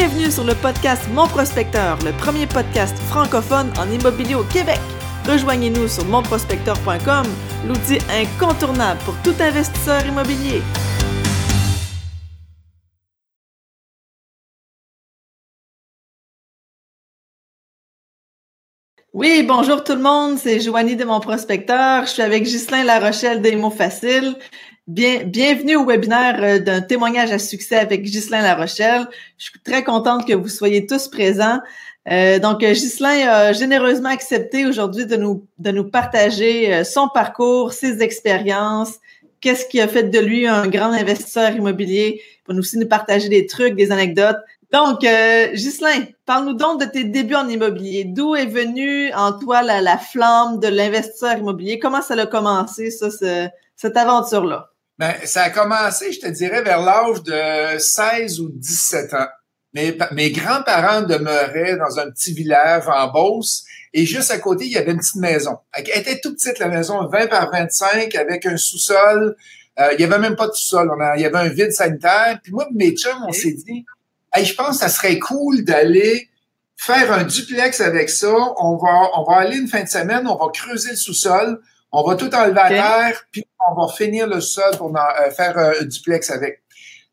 Bienvenue sur le podcast Mon Prospecteur, le premier podcast francophone en immobilier au Québec. Rejoignez-nous sur monprospecteur.com, l'outil incontournable pour tout investisseur immobilier. Oui, bonjour tout le monde, c'est Joanie de Mon Prospecteur. Je suis avec Ghislain Larochelle des mots faciles. Bien, bienvenue au webinaire euh, d'un témoignage à succès avec Ghislain Larochelle. Je suis très contente que vous soyez tous présents. Euh, donc, euh, Ghislain a généreusement accepté aujourd'hui de nous, de nous partager son parcours, ses expériences, qu'est-ce qui a fait de lui un grand investisseur immobilier. Il va nous aussi nous partager des trucs, des anecdotes. Donc, euh, Ghislain, parle-nous donc de tes débuts en immobilier. D'où est venue en toi la, la flamme de l'investisseur immobilier? Comment ça a commencé, ça, cette aventure-là? Ben, ça a commencé, je te dirais, vers l'âge de 16 ou 17 ans. Mes, mes grands-parents demeuraient dans un petit village en Beauce et juste à côté, il y avait une petite maison. Elle était toute petite, la maison, 20 par 25, avec un sous-sol. Euh, il y avait même pas de sous-sol. il y avait un vide sanitaire. Puis moi, mes chums, on s'est dit, hey, je pense que ça serait cool d'aller faire un duplex avec ça. On va, on va aller une fin de semaine, on va creuser le sous-sol, on va tout enlever à terre, puis on va finir le sol pour euh, faire un duplex avec.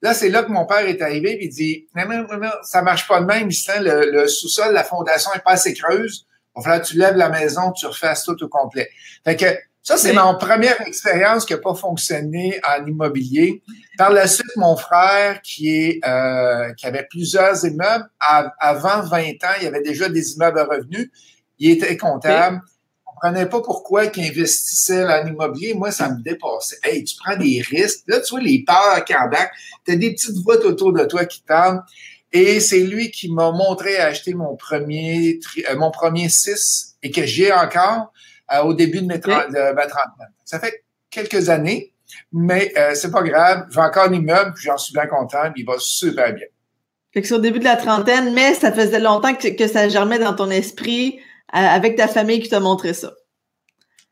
Là, c'est là que mon père est arrivé et il dit non, non, non, ça marche pas de même, le, le sous-sol, la fondation est pas assez creuse. Il va falloir que tu lèves la maison, tu refasses tout au complet. Fait que ça, c'est ma première expérience qui n'a pas fonctionné en immobilier. Par la suite, mon frère, qui est euh, qui avait plusieurs immeubles, avant 20 ans, il y avait déjà des immeubles à revenus. Il était comptable comprenais pas pourquoi qu'il investissait en immobilier. Moi, ça me dépassait. Hey, tu prends des risques. Là, tu vois les peurs qui embarquent. Tu as des petites voix autour de toi qui parlent. Et c'est lui qui m'a montré à acheter mon premier, euh, mon premier 6 et que j'ai encore euh, au début de, mes 30, de ma trentaine. Ça fait quelques années, mais euh, c'est pas grave. J'ai encore un immeuble, puis j'en suis bien content, puis il va super bien. Fait que c'est au début de la trentaine, mais ça faisait longtemps que, que ça germait dans ton esprit avec ta famille qui t'a montré ça?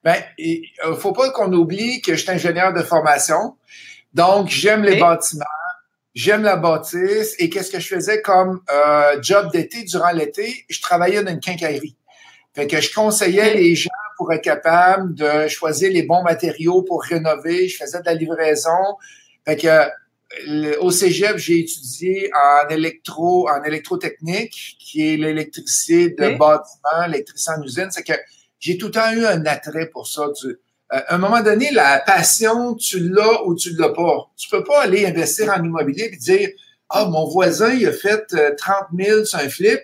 Ben, il euh, faut pas qu'on oublie que je suis ingénieur de formation. Donc, j'aime les bâtiments, j'aime la bâtisse. Et qu'est-ce que je faisais comme euh, job d'été durant l'été? Je travaillais dans une quincaillerie. Fait que je conseillais les gens pour être capable de choisir les bons matériaux pour rénover. Je faisais de la livraison. Fait que au cégep, j'ai étudié en électro, en électrotechnique, qui est l'électricité de bâtiment, l'électricité en usine. C'est que j'ai tout le temps eu un attrait pour ça. Euh, à un moment donné, la passion, tu l'as ou tu l'as pas. Tu peux pas aller investir en immobilier et dire, ah, mon voisin, il a fait 30 euh, 000 sur un flip.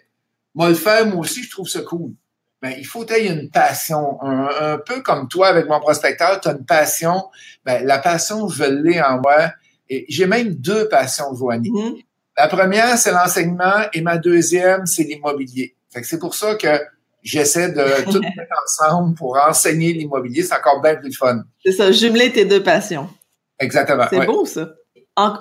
Moi, le faire, moi aussi, je trouve ça cool. Ben, il faut qu'il une passion. Un, peu comme toi avec mon prospecteur, tu as une passion. Ben, la passion, je l'ai en moi. Et j'ai même deux passions, Joanie. Mm-hmm. La première, c'est l'enseignement et ma deuxième, c'est l'immobilier. Fait que c'est pour ça que j'essaie de tout mettre ensemble pour enseigner l'immobilier. C'est encore bien plus fun. C'est ça, jumeler tes deux passions. Exactement. C'est beau, ça.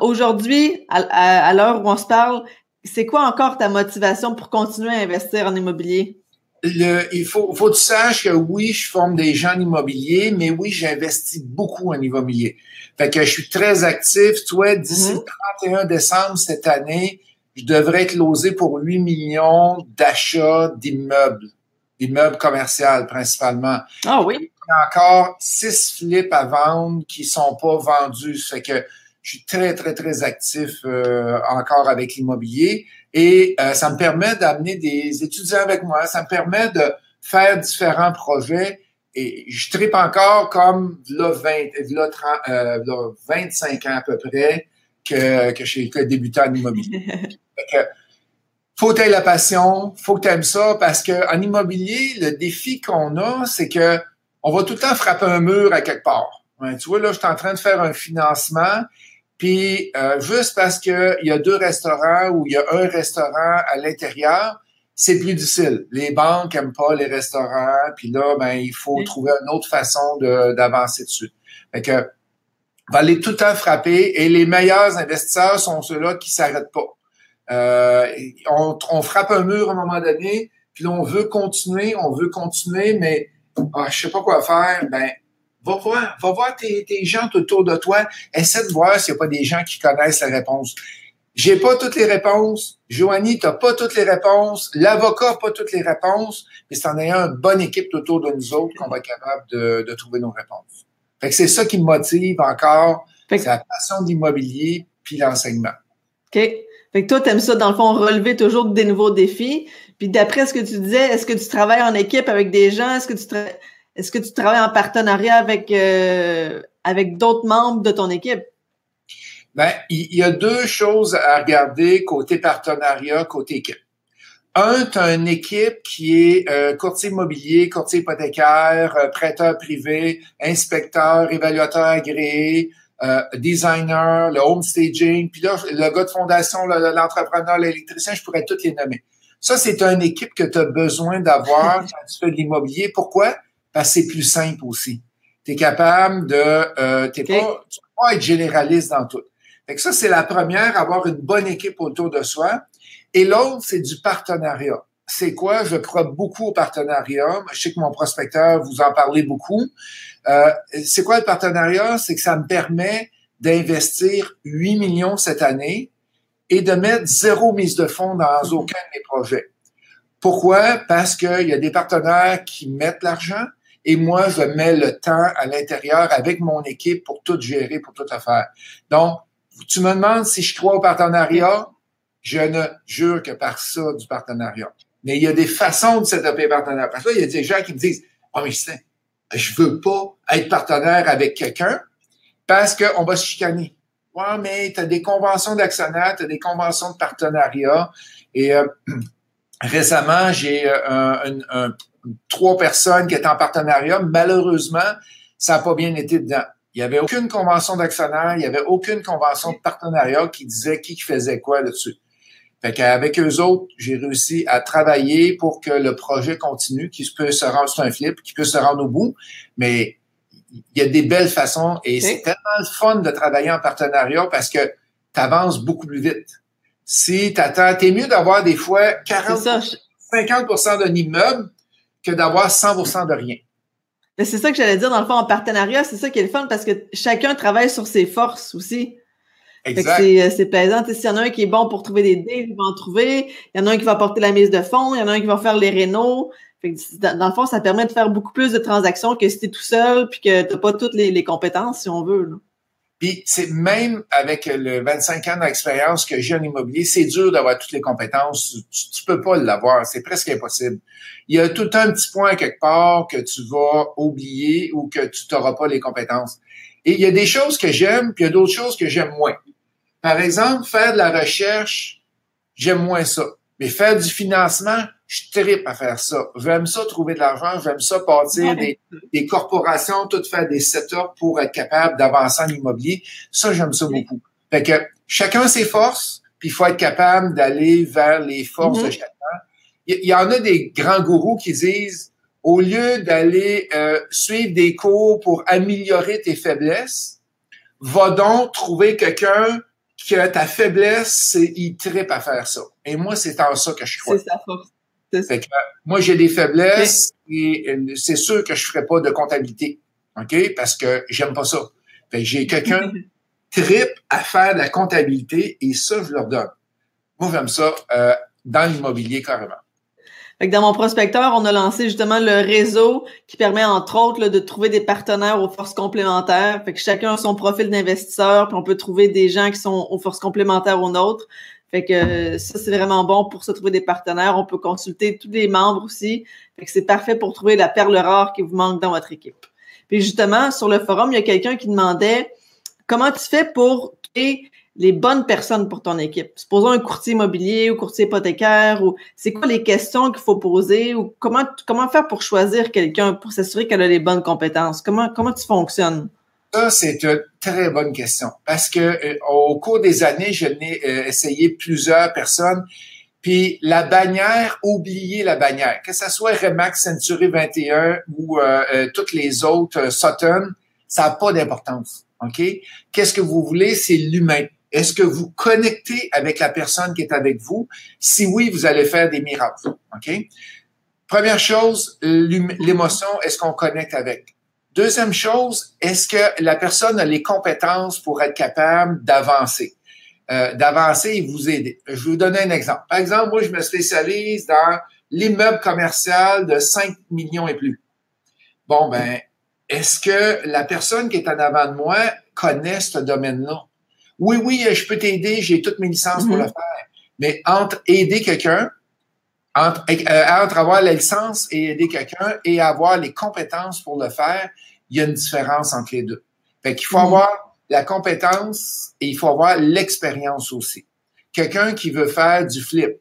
Aujourd'hui, à, l'heure où on se parle, c'est quoi encore ta motivation pour continuer à investir en immobilier? Il faut, faut que tu saches que oui, je forme des gens en immobilier, mais oui, j'investis beaucoup en immobilier. Fait que je suis très actif. Toi, d'ici le 31 décembre cette année, je devrais être losé pour 8 millions d'achats d'immeubles, d'immeubles commerciaux principalement. Ah oui? Il y a encore six flips à vendre qui sont pas vendus. Fait que je suis très, très, très actif euh, encore avec l'immobilier. Et euh, ça me permet d'amener des étudiants avec moi. Ça me permet de faire différents projets et je tripe encore comme là, 20, là, 30, euh, 25 ans à peu près que, que j'ai débuté en immobilier. que, faut que la passion, faut que tu aimes ça parce que en immobilier, le défi qu'on a, c'est que on va tout le temps frapper un mur à quelque part. tu vois, là, je suis en train de faire un financement, puis euh, juste parce qu'il y a deux restaurants ou il y a un restaurant à l'intérieur, c'est plus difficile. Les banques aiment pas les restaurants, puis là, ben, il faut trouver une autre façon d'avancer dessus. Fait que, va aller tout le temps frapper, et les meilleurs investisseurs sont ceux-là qui s'arrêtent pas. Euh, on, on, frappe un mur à un moment donné, puis là, on veut continuer, on veut continuer, mais ah, je sais pas quoi faire. Ben, va voir, va voir tes, tes gens autour de toi. Essaie de voir s'il n'y a pas des gens qui connaissent la réponse j'ai pas toutes les réponses. Joanie, t'as pas toutes les réponses. L'avocat pas toutes les réponses. Mais c'est en ayant une bonne équipe autour de nous autres qu'on va être capable de, de trouver nos réponses. Fait que c'est ça qui me motive encore. C'est la passion de l'immobilier puis l'enseignement. OK. Fait que toi, t'aimes ça, dans le fond, relever toujours des nouveaux défis. Puis d'après ce que tu disais, est-ce que tu travailles en équipe avec des gens? Est-ce que tu est-ce que tu travailles en partenariat avec euh, avec d'autres membres de ton équipe? Ben, il y a deux choses à regarder côté partenariat, côté équipe. Un, tu as une équipe qui est euh, courtier immobilier, courtier hypothécaire, euh, prêteur privé, inspecteur, évaluateur agréé, euh, designer, le home staging, puis là, le gars de fondation, l'entrepreneur, l'électricien, je pourrais toutes les nommer. Ça, c'est une équipe que tu as besoin d'avoir quand tu fais de l'immobilier. Pourquoi? C'est plus simple aussi. Tu es capable de... Euh, t'es pas, tu peux pas être généraliste dans tout. Fait que ça, c'est la première, avoir une bonne équipe autour de soi. Et l'autre, c'est du partenariat. C'est quoi? Je crois beaucoup au partenariat. Je sais que mon prospecteur, vous en parlez beaucoup. Euh, c'est quoi le partenariat? C'est que ça me permet d'investir 8 millions cette année et de mettre zéro mise de fonds dans mhm. aucun de mes projets. Pourquoi? Parce qu'il y a des partenaires qui mettent l'argent et moi, je mets le temps à l'intérieur avec mon équipe pour tout gérer, pour tout faire. Donc, tu me demandes si je crois au partenariat, je ne jure que par ça du partenariat. Mais il y a des façons de setuper un partenariat. Parce que il y a des gens qui me disent, oh, mais c'est, je veux pas être partenaire avec quelqu'un parce qu'on va se chicaner. Ouais, mais tu as des conventions d'actionnaires, tu as des conventions de partenariat. Et euh, récemment, j'ai euh, un, trois personnes qui étaient en partenariat. Malheureusement, ça n'a pas bien été dedans. Il n'y avait aucune convention d'actionnaire, il n'y avait aucune convention de partenariat qui disait qui faisait quoi là-dessus. Fait qu'avec eux autres, j'ai réussi à travailler pour que le projet continue, qu'il puisse se rendre sur un flip, qu'il puisse se rendre au bout. Mais il y a des belles façons et c'est tellement fun de travailler en partenariat parce que tu avances beaucoup plus vite. Si tu attends, t'es mieux d'avoir des fois 40, 50% d'un immeuble que d'avoir 100% de rien. C'est ça que j'allais dire, dans le fond, en partenariat, c'est ça qui est le fun parce que chacun travaille sur ses forces aussi. Exact. Euh, c'est plaisant. S'il y en a un qui est bon pour trouver des dés, il va en trouver. Il y en a un qui va porter la mise de fonds. Il y en a un qui va faire les rénaux. dans, le fond, ça permet de faire beaucoup plus de transactions que si tu es tout seul puis que tu n'as pas toutes les, compétences, si on veut. Puis c'est même avec le 25 ans d'expérience que j'ai en immobilier, c'est dur d'avoir toutes les compétences. Tu, tu peux pas l'avoir, c'est presque impossible. Il y a tout un petit point quelque part que tu vas oublier ou que tu n'auras pas les compétences. Et il y a des choses que j'aime, puis il y a d'autres choses que j'aime moins. Par exemple, faire de la recherche, j'aime moins ça. Mais faire du financement, je tripe à faire ça. J'aime ça trouver de l'argent, j'aime ça partir des, des, corporations, tout faire des setups pour être capable d'avancer en immobilier. Ça, j'aime ça beaucoup. Fait que chacun ses forces, puis il faut être capable d'aller vers les forces de mm-hmm. chacun. Il y, en a des grands gourous qui disent, au lieu d'aller euh, suivre des cours pour améliorer tes faiblesses, va donc trouver quelqu'un que ta faiblesse, il tripe à faire ça. Et moi, c'est en ça que je crois. C'est sa force. Fait que, moi, j'ai des faiblesses et euh, c'est sûr que je ferai pas de comptabilité. OK? Parce que j'aime pas ça. Fait que j'ai quelqu'un tripe à faire de la comptabilité et ça, je leur donne. Moi, j'aime ça euh, dans l'immobilier carrément. Fait que dans mon prospecteur, on a lancé justement le réseau qui permet entre autres de trouver des partenaires aux forces complémentaires. Fait que chacun a son profil d'investisseur, puis on peut trouver des gens qui sont aux forces complémentaires aux nôtres. Fait que ça, c'est vraiment bon pour se trouver des partenaires. On peut consulter tous les membres aussi. Fait que c'est parfait pour trouver la perle rare qui vous manque dans votre équipe. Puis justement, sur le forum, il y a quelqu'un qui demandait comment tu fais pour créer les bonnes personnes pour ton équipe? Supposons un courtier immobilier ou courtier hypothécaire ou c'est quoi les questions qu'il faut poser ou comment comment faire pour choisir quelqu'un pour s'assurer qu'elle a les bonnes compétences? Comment comment tu fonctionnes? Ça, c'est très bonne question parce que euh, au cours des années, je n'ai euh, essayé plusieurs personnes. Puis la bannière, oubliez la bannière. Que ce soit Remax Century 21 ou euh, toutes les autres, Sutton, ça n'a pas d'importance. OK? Qu'est-ce que vous voulez? C'est l'humain. Est-ce que vous connectez avec la personne qui est avec vous? Si oui, vous allez faire des miracles. OK? Première chose, l'émotion, est-ce qu'on connecte avec? Deuxième chose, est-ce que la personne a les compétences pour être capable d'avancer? euh, d'avancer et vous aider. Je vais vous donner un exemple. Par exemple, moi, je me spécialise dans l'immeuble commercial de 5 millions et plus. Bon, ben, est-ce que la personne qui est en avant de moi connaît ce domaine-là? Oui, oui, je peux t'aider, j'ai toutes mes licences pour mm-hmm. le faire. Mais entre aider quelqu'un, entre, euh, entre avoir la licence et aider quelqu'un et avoir les compétences pour le faire, il y a une différence entre les deux. Fait qu'il faut mm-hmm. avoir la compétence et il faut avoir l'expérience aussi. Quelqu'un qui veut faire du flip.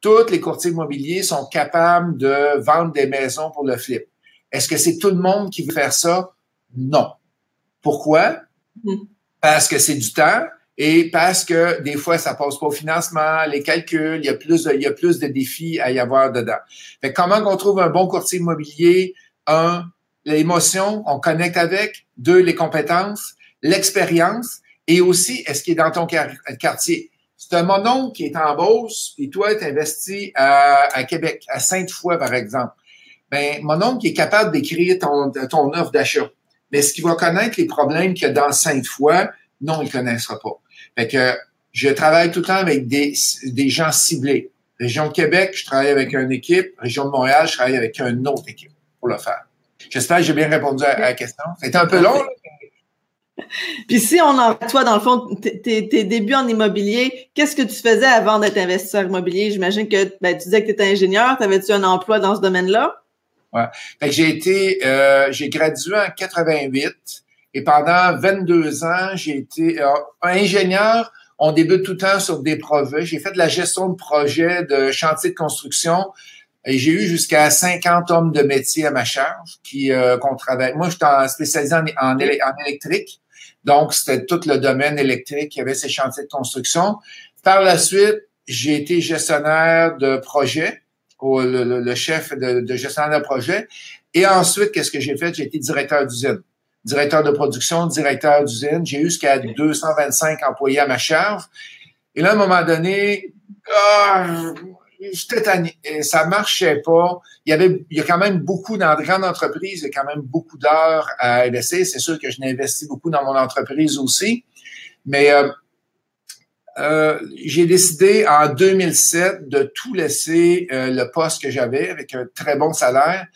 Tous les courtiers immobiliers sont capables de vendre des maisons pour le flip. Est-ce que c'est tout le monde qui veut faire ça? Non. Pourquoi? Mm. Parce que c'est du temps et parce que des fois, ça passe pas au financement, les calculs, il y a plus de, il y a plus de défis à y avoir dedans. Fait comment on trouve un bon courtier immobilier? Un, l'émotion, on connecte avec. Deux, les compétences l'expérience et aussi est-ce qu'il est dans ton quartier? C'est un monon qui est en Beauce et toi, tu investi à, à, Québec, à Sainte-Foy, par exemple. Ben, mon oncle qui est capable d'écrire ton, ton offre d'achat. Mais est-ce qu'il va connaître les problèmes qu'il y a dans Sainte-Foy? Non, il ne connaîtra pas. Fait que je travaille tout le temps avec des, des gens ciblés. Région de Québec, je travaille avec une équipe. Région de Montréal, je travaille avec une autre équipe pour le faire. J'espère que j'ai bien répondu à, la question. C'était un peu long, là, puis si on en toi, dans le fond, tes, débuts en immobilier, qu'est-ce que tu faisais avant d'être investisseur immobilier? J'imagine que ben, tu disais que tu étais ingénieur. T'avais-tu un emploi dans ce domaine-là? Ouais. Fait que j'ai été, euh, j'ai gradué en 88 et pendant 22 ans, j'ai été euh, ingénieur. On débute tout le temps sur des projets. J'ai fait de la gestion de projets de chantier de construction. Et j'ai eu jusqu'à 50 hommes de métier à ma charge qui euh, qu'on travaille. Moi, j'étais spécialisé en, en, électrique. Donc, c'était tout le domaine électrique qui avait ces chantiers de construction. Par la suite, j'ai été gestionnaire de projet, le, chef de, gestionnaire de projet. Et ensuite, qu'est-ce que j'ai fait? J'ai été directeur d'usine. Directeur de production, directeur d'usine. J'ai eu jusqu'à 225 employés à ma charge. Et là, à un moment donné, ah, j'étais tanné. Ça marchait pas. Il y avait, il y a quand même beaucoup dans de grandes entreprises, il y a quand même beaucoup d'heures à investir. C'est sûr que je n'ai investi beaucoup dans mon entreprise aussi. Mais euh, euh, j'ai décidé en 2007 de tout laisser euh, le poste que j'avais avec un très bon salaire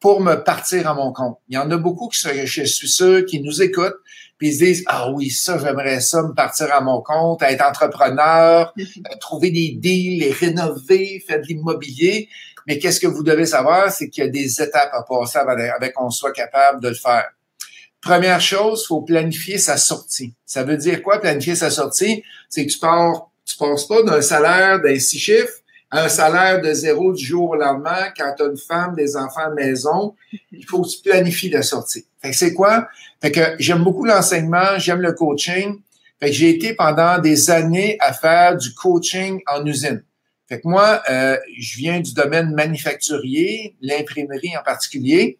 pour me partir à mon compte. Il y en a beaucoup qui, je suis sûr, qui nous écoutent, puis ils se disent ah oui ça j'aimerais ça me partir à mon compte, être entrepreneur, euh, trouver des deals, les rénover, faire de l'immobilier. Mais qu'est-ce que vous devez savoir, c'est qu'il y a des étapes à passer avec qu'on soit capable de le faire. Première chose, faut planifier sa sortie. Ça veut dire quoi planifier sa sortie? C'est que tu pars, tu passes pas d'un salaire d'un six chiffres un salaire de zéro du jour au lendemain, quand tu as une femme, des enfants à la maison, il faut que tu planifies la sortie. Fait que c'est quoi? Fait que j'aime beaucoup l'enseignement, j'aime le coaching. Fait que j'ai été pendant des années à faire du coaching en usine. Fait que moi, euh, je viens du domaine manufacturier, l'imprimerie en particulier,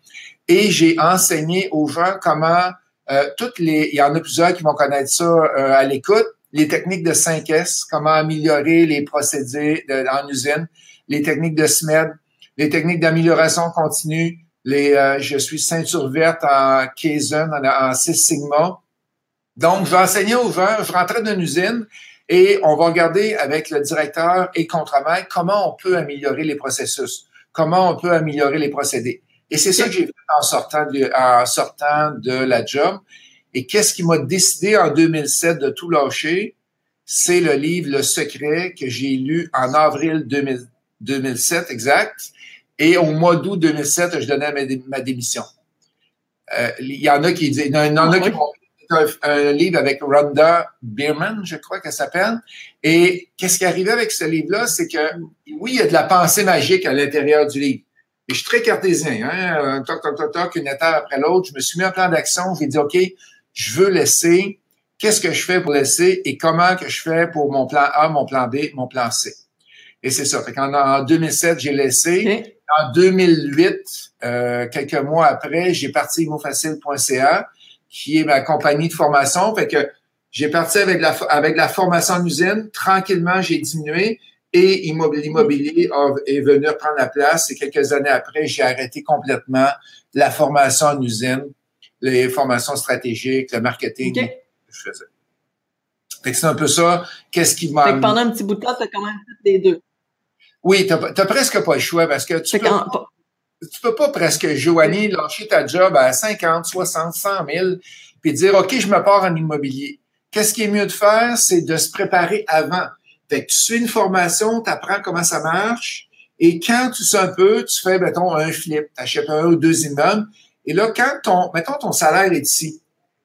et j'ai enseigné aux gens comment euh, toutes les, il y en a plusieurs qui vont connaître ça euh, à l'écoute, les techniques de 5S, comment améliorer les procédés en usine, les techniques de SMED, les techniques d'amélioration continue, les, euh, je suis ceinture verte en Kaizen, en, en Six Sigma. Donc, je vais enseigner aux gens, je rentrais dans une usine et on va regarder avec le directeur et contremaître comment on peut améliorer les processus, comment on peut améliorer les procédés. Et c'est ça que j'ai fait en sortant de la job. Et qu'est-ce qui m'a décidé en 2007 de tout lâcher? C'est le livre Le Secret que j'ai lu en avril 2007, exact. Et au mois d'août 2007, je donnais ma, démission. Euh, il y en a qui disent, il y en a qui ont un, un, livre avec Rhonda Bierman, je crois qu'elle s'appelle. Et qu'est-ce qui arrivait avec ce livre-là, c'est que oui, il y a de la pensée magique à l'intérieur du livre. Et je suis très cartésien, hein, toc, toc, toc, toc, une étape après l'autre. Je me suis mis en plan d'action. J'ai dit, OK, je veux laisser, qu'est-ce que je fais pour laisser et comment que je fais pour mon plan A, mon plan B, mon plan C. Et c'est ça. Fait qu'en, en 2007, j'ai laissé. En 2008, euh, quelques mois après, j'ai parti immofacile.ca, qui est ma compagnie de formation. Fait que j'ai parti avec la, avec la formation en usine. Tranquillement, j'ai diminué et l'immobilier est venu prendre la place. Et quelques années après, j'ai arrêté complètement la formation en usine les formations stratégiques, le marketing que je faisais. Fait que c'est un peu ça. Qu'est-ce qui m'a. Fait que pendant un petit bout de temps, tu as quand même fait les deux. Oui, tu n'as presque pas le choix parce que tu peux, pas, tu peux pas presque, Joanie, lâcher ta job à 50, 60, 100 000 puis dire, OK, je me pars en immobilier. Qu'est-ce qui est mieux de faire? C'est de se préparer avant. Fait que tu suis une formation, tu apprends comment ça marche, et quand tu sais un peu, tu fais, mettons, un flip, tu achètes un ou deux immeubles, et là, quand ton, mettons, ton salaire est ici,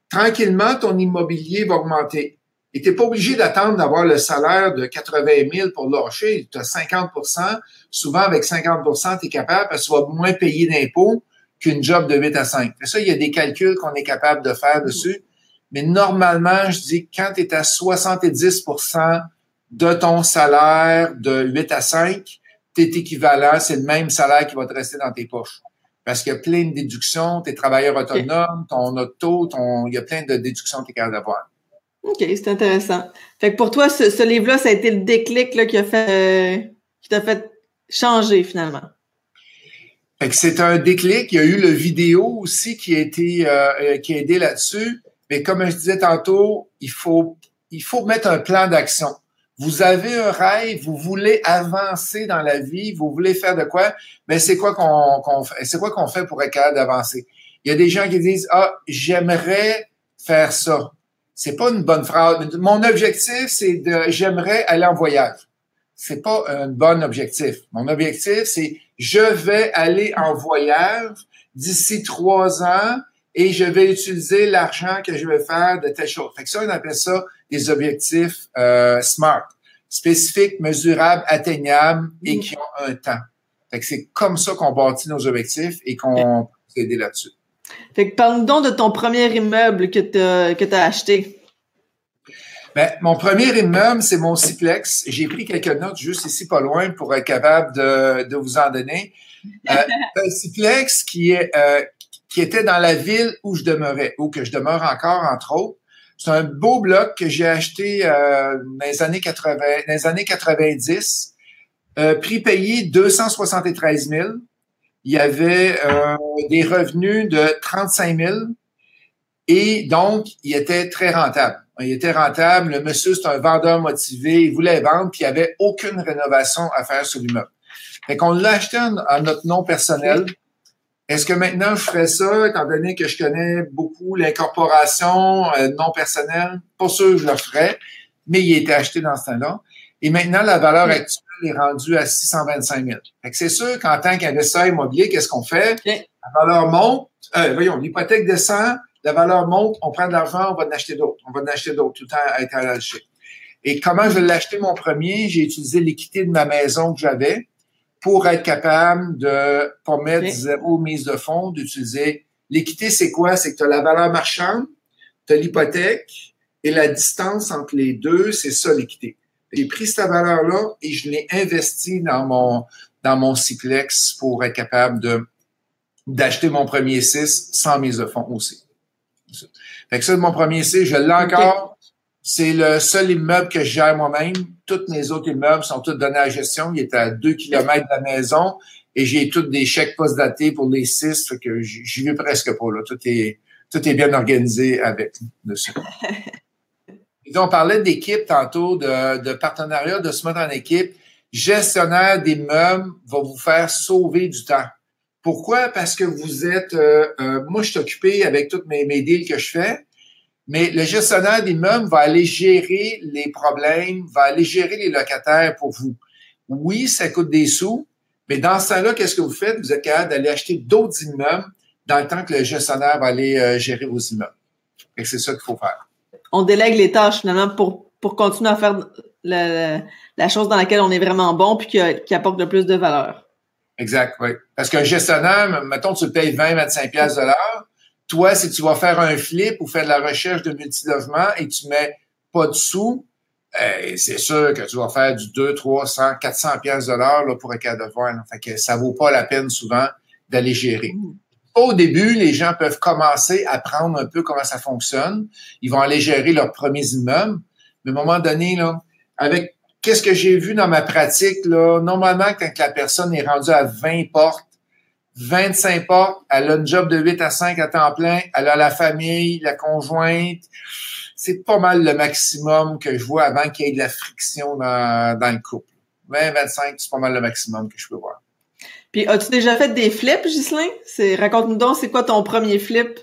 tranquillement, ton immobilier va augmenter. Et tu pas obligé d'attendre d'avoir le salaire de 80 000 pour lâcher. Tu as 50% Souvent, avec 50 tu es capable parce que tu vas moins payer d'impôts qu'une job de 8 à 5. Et ça, il y a des calculs qu'on est capable de faire dessus. Mais normalement, je dis, quand tu es à 70% de ton salaire de 8 à 5, tu es équivalent, c'est le même salaire qui va te rester dans tes poches. Parce qu'il y a plein de déductions, tu es travailleur autonome, ton auto, ton, il y a plein de déductions que tu es capable d'avoir. OK, c'est intéressant. Fait que pour toi, ce, livre-là, ça a été le déclic là, qui a fait qui t'a fait changer finalement? Fait que c'est un déclic. Il y a eu le vidéo aussi qui a été euh, euh, qui a aidé là-dessus. Mais comme je disais tantôt, il faut il faut mettre un plan d'action. Vous avez un rêve, vous voulez avancer dans la vie, vous voulez faire de quoi Mais c'est quoi qu'on fait fait pour être capable d'avancer? Il y a des gens qui disent ah j'aimerais faire ça c'est pas une bonne phrase. Mon objectif, c'est de, j'aimerais aller en voyage. C'est pas un bon objectif. Mon objectif, c'est je vais aller en voyage d'ici trois ans et je vais utiliser l'argent que je vais faire de telle chose. Fait que ça, on appelle ça des objectifs euh, SMART, spécifiques, mesurables, atteignables et qui ont un temps. Fait que c'est comme ça qu'on bâtit nos objectifs et qu'on peut aider là-dessus. Fait que parle-nous donc de ton premier immeuble que tu as, que as acheté. Ben, mon premier immeuble, c'est mon Ciplex. J'ai pris quelques notes juste ici pas loin pour être capable de, de vous en donner. Euh, un Ciplex qui, est, euh, qui était dans la ville où je demeurais, où que je demeure encore, entre autres. C'est un beau bloc que j'ai acheté euh, dans les années 80, dans les années 90. Euh, prix payé 273 000 il y avait euh, des revenus de 35 000 et donc, il était très rentable. Il était rentable. Le monsieur, c'est un vendeur motivé. Il voulait vendre, puis il n'y avait aucune rénovation à faire sur l'immeuble. Fait qu'on l'a acheté en, notre nom personnel. Est-ce que maintenant je ferais ça, étant donné que je connais beaucoup l'incorporation euh, non personnelle? Pas sûr que je le ferais, mais il a été acheté dans ce temps-là. Et maintenant, la valeur actuelle est rendue à 625 000. Fait que c'est sûr qu'en tant qu'investisseur immobilier, qu'est-ce qu'on fait? La valeur monte, euh, voyons, l'hypothèque descend, la valeur monte, on prend de l'argent, on va en acheter d'autres. On va en acheter d'autres tout le temps à être à Et comment je l'ai acheté mon premier? J'ai utilisé l'équité de ma maison que j'avais pour être capable de pas mettre zéro mise de fonds, d'utiliser. L'équité, c'est quoi? C'est que tu as la valeur marchande, tu as l'hypothèque et la distance entre les deux, c'est ça l'équité. J'ai pris cette valeur-là et je l'ai investi dans mon, dans mon Ciplex pour être capable de, d'acheter mon premier 6 sans mise de fonds aussi. Fait que ça, mon premier 6, je l'ai encore. C'est le seul immeuble que je gère moi-même. Tous mes autres immeubles sont tous donnés à la gestion. Il est à 2 km de la maison et j'ai tous des chèques post-datés pour les 6. Fait que j'y vais presque pas, là. Tout est, tout est bien organisé avec dessus. on parlait d'équipe tantôt, de, de partenariat, de se mettre en équipe. Gestionnaire d'immeubles va vous faire sauver du temps. Pourquoi? Parce que vous êtes, euh, euh, moi, je suis occupé avec toutes mes, mes deals que je fais, mais le gestionnaire d'immeubles va aller gérer les problèmes, va aller gérer les locataires pour vous. Oui, ça coûte des sous, mais dans ce temps-là, qu'est-ce que vous faites? Vous êtes capable d'aller acheter d'autres immeubles dans le temps que le gestionnaire va aller euh, gérer vos immeubles. Et c'est ça qu'il faut faire on délègue les tâches finalement pour, pour continuer à faire la, la chose dans laquelle on est vraiment bon puis qui, qui apporte le plus de valeur. Exact, oui. Parce qu'un gestionnaire, mettons, tu payes 20, 25 pièces de l'heure. Toi, si tu vas faire un flip ou faire de la recherche de multilogement et tu mets pas de sous, eh, c'est sûr que tu vas faire du 2, 300, 400 pièces de l'heure pour un cas de voir. Fait que ça vaut pas la peine souvent d'aller gérer. Au début, les gens peuvent commencer à apprendre un peu comment ça fonctionne. Ils vont aller gérer leurs premiers immeubles. Mais à un moment donné, là, avec qu'est-ce que j'ai vu dans ma pratique, là, normalement, quand la personne est rendue à 20 portes, 25 portes, elle a un job de 8 à 5 à temps plein, elle a la famille, la conjointe, c'est pas mal le maximum que je vois avant qu'il y ait de la friction dans, dans le couple. 20, 25, c'est pas mal le maximum que je peux voir. Puis, as-tu déjà fait des flips, Ghislain? C'est, raconte-nous donc, c'est quoi ton premier flip?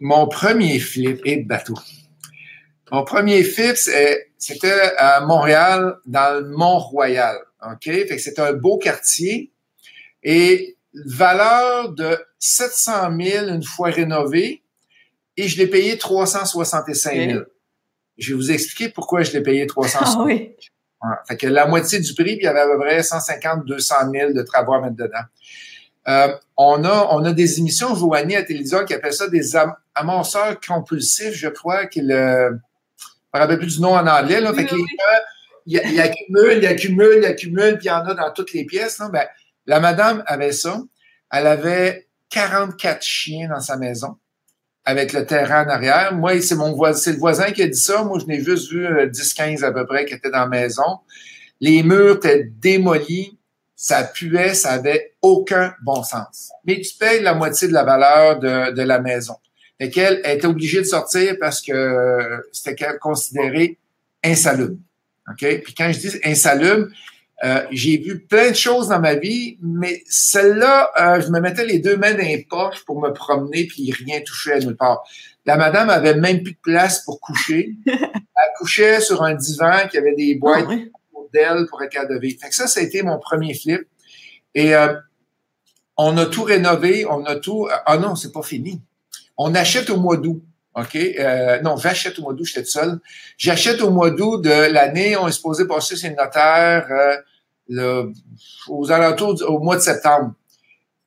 Mon premier flip est bateau. Mon premier flip, c'était à Montréal, dans le Mont-Royal. OK? Fait que c'était un beau quartier. Et valeur de 700 000 une fois rénové. Et je l'ai payé 365 000. Je vais vous expliquer pourquoi je l'ai payé 365 000. Ah oui. Fait que la moitié du prix, puis il y avait à peu près 150, 200 000 de travaux à mettre dedans. Euh, on, a, on a des émissions, Joanie, à télévision qui appellent ça des am amorceurs compulsifs, je crois, qu'il euh, je me rappelle plus du nom en anglais, là. fait que les gens, ils, accumulent, ils accumulent, ils accumulent, puis il y en a dans toutes les pièces. Là. Ben, la madame avait ça. Elle avait 44 chiens dans sa maison avec le terrain en arrière. Moi, c'est mon voisin, le voisin qui a dit ça. Moi, je n'ai juste vu 10-15 euh, à peu près qui étaient dans la maison. Les murs étaient démolis. Ça puait, ça avait aucun bon sens. Mais tu payes la moitié de la valeur de, la maison. Et qu'elle était obligée de sortir parce que c'était considéré insalubre. OK? Puis quand je dis insalubre, euh, j'ai vu plein de choses dans ma vie, mais celle-là, euh, je me mettais les deux mains dans les poches pour me promener, puis rien touchait à nulle part. La madame avait même plus de place pour coucher. Elle couchait sur un divan qui avait des boîtes ah d'elle pour vivre. Fait que ça, ça a été mon premier flip. Et euh, on a tout rénové, on a tout. Ah non, c'est pas fini. On achète au mois d'août. OK? Euh, non, j'achète au mois d'août, j'étais seul. J'achète au mois d'août de l'année, on est supposé passer chez le notaire euh, aux alentours au mois de septembre.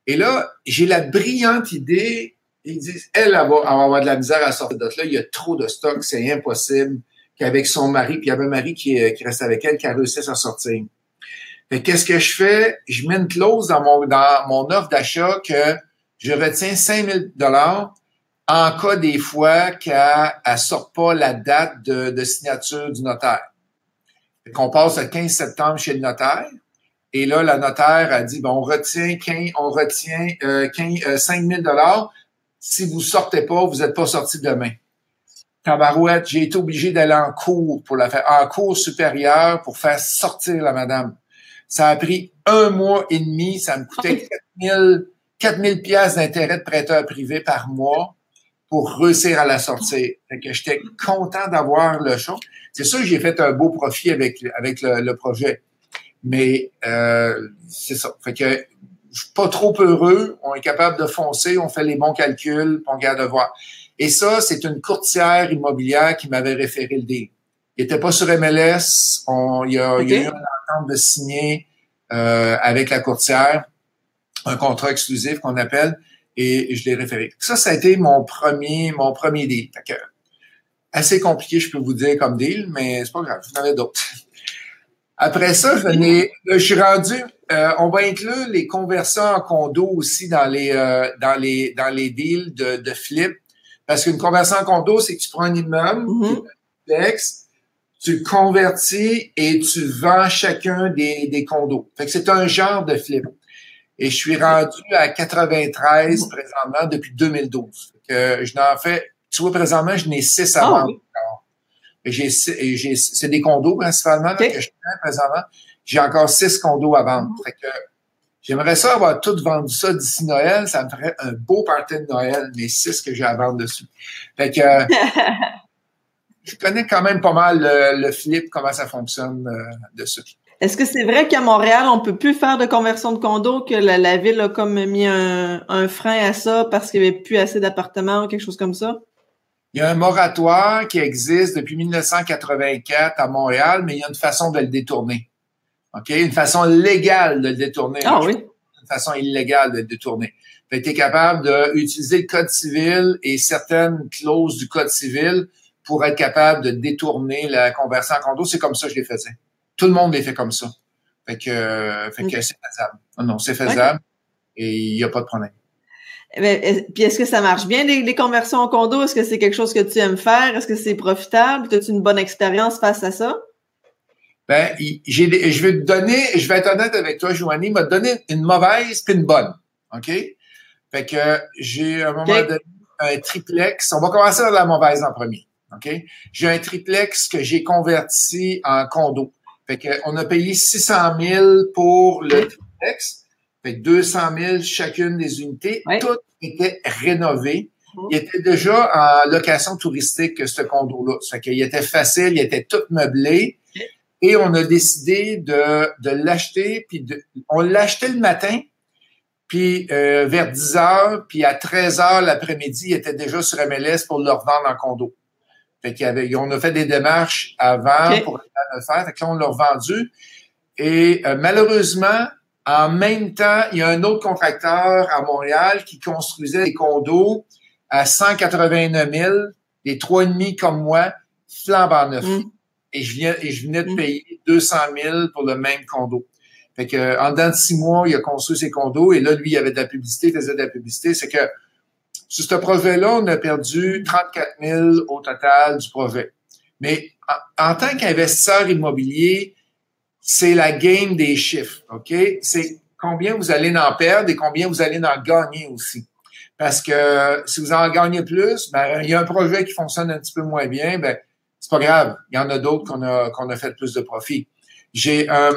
Et là, j'ai la brillante idée, ils disent, elle, elle va, avoir de la misère à sortir de là, il y a trop de stock, c'est impossible, qu'avec son mari, puis il y avait un mari qui, euh, qui reste avec elle, qui a réussi à sortir. Fait qu'est-ce que je fais? Je mets une clause dans mon, dans mon offre d'achat que je retiens 5000 dollars en cas des fois qu'elle ne sort pas la date de, signature du notaire. Qu'on passe le 15 septembre chez le notaire. Et là, la notaire a dit, bon, on retient 15, on retient euh, 5 000 euh, Si vous sortez pas, vous n'êtes pas sorti demain. Tabarouette, j'ai été obligé d'aller en cours pour la faire, en cours supérieur pour faire sortir la madame. Ça a pris un mois et demi, ça me coûtait 4 000 pièces d'intérêt de prêteur privé par mois pour réussir à la sortir. Fait que j'étais content d'avoir le show. C'est sûr que j'ai fait un beau profit avec, avec le, projet. Mais euh, c'est ça. Fait que je suis pas trop heureux. On est capable de foncer, on fait les bons calculs, on garde de voir. Et ça, c'est une courtière immobilière qui m'avait référé le deal. Il était pas sur MLS. On, il, y a, il y a eu une entente de signer euh, avec la courtière, un contrat exclusif qu'on appelle et je l'ai référé. Ça, ça a été mon premier, mon premier deal. assez compliqué, je peux vous dire, comme deal, mais c'est pas grave, j'en avais d'autres. Après ça, je, je suis rendu, euh, on va inclure les conversions en condo aussi dans les, euh, dans les, dans les deals de, de flip. Parce qu'une conversion en condo, c'est que tu prends un immeuble, mm-hmm. tu le convertis et tu vends chacun des, des condos. Fait que c'est un genre de flip. Et je suis rendu à 93 présentement depuis 2012. Que je n'en fais, tu vois, présentement, je n'ai six à ah vendre. J'ai, j'ai, c'est des condos principalement que je fais présentement. J'ai encore six condos à vendre. Fait que j'aimerais ça avoir tout vendu ça d'ici Noël. Ça me ferait un beau party de Noël, mais six que j'ai à vendre dessus. Fait que je connais quand même pas mal le, flip, comment ça fonctionne euh, dessus. Est-ce que c'est vrai qu'à Montréal, on peut plus faire de conversion de condo, que la, ville a comme mis un, frein à ça parce qu'il n'y avait plus assez d'appartements ou quelque chose comme ça? Il y a un moratoire qui existe depuis 1984 à Montréal, mais il y a une façon de le détourner. OK? Une façon légale de le détourner. Ah oui? Une façon illégale de le détourner. Fait tu es capable d'utiliser le code civil et certaines clauses du code civil pour être capable de détourner la conversion en condo. C'est comme ça que je les faisais. Tout le monde les fait comme ça. Fait que, fait que c'est faisable. Non, non, c'est faisable et il n'y a pas de problème. Eh puis est-ce que ça marche bien les, conversions en condo? Est-ce que c'est quelque chose que tu aimes faire? Est-ce que c'est profitable? As-tu une bonne expérience face à ça? Ben, j'ai, je vais te donner, je vais être honnête avec toi, Joanie, il m'a donné une mauvaise puis une bonne. OK? Fait que j'ai à un moment donné un triplex. On va commencer par la mauvaise en premier. OK? J'ai un triplex que j'ai converti en condo. Fait qu'on a payé 600 000 pour le triplex. Fait que 200 000 chacune des unités. Tout était rénové. Mhm. Il était déjà en location touristique, ce condo-là. Fait qu'il était facile, il était tout meublé. Et on a décidé de, de l'acheter, puis de, on l'achetait le matin, puis euh, vers 10 heures, puis à 13 heures l'après-midi, il était déjà sur MLS pour le revendre en condo. Fait qu'il y avait, on a fait des démarches avant pour le faire. Fait que là, on l'a revendu. Et euh, malheureusement, en même temps, il y a un autre contracteur à Montréal qui construisait des condos à 189 000, des trois et demi comme moi, flambant neuf. Mm. Et je viens, et je venais de mm. payer 200 000 pour le même condo. Fait que, en dedans de six mois, il a construit ses condos et là, lui, il avait de la publicité, il faisait de la publicité. C'est que, sur ce projet-là, on a perdu 34 000 au total du projet. Mais en, tant qu'investisseur immobilier, c'est la game des chiffres, OK? C'est combien vous allez en perdre et combien vous allez en gagner aussi. Parce que si vous en gagnez plus, ben, il y a un projet qui fonctionne un petit peu moins bien, ben, c'est pas grave. Il y en a d'autres qu'on a, qu'on a fait plus de profit. J'ai un,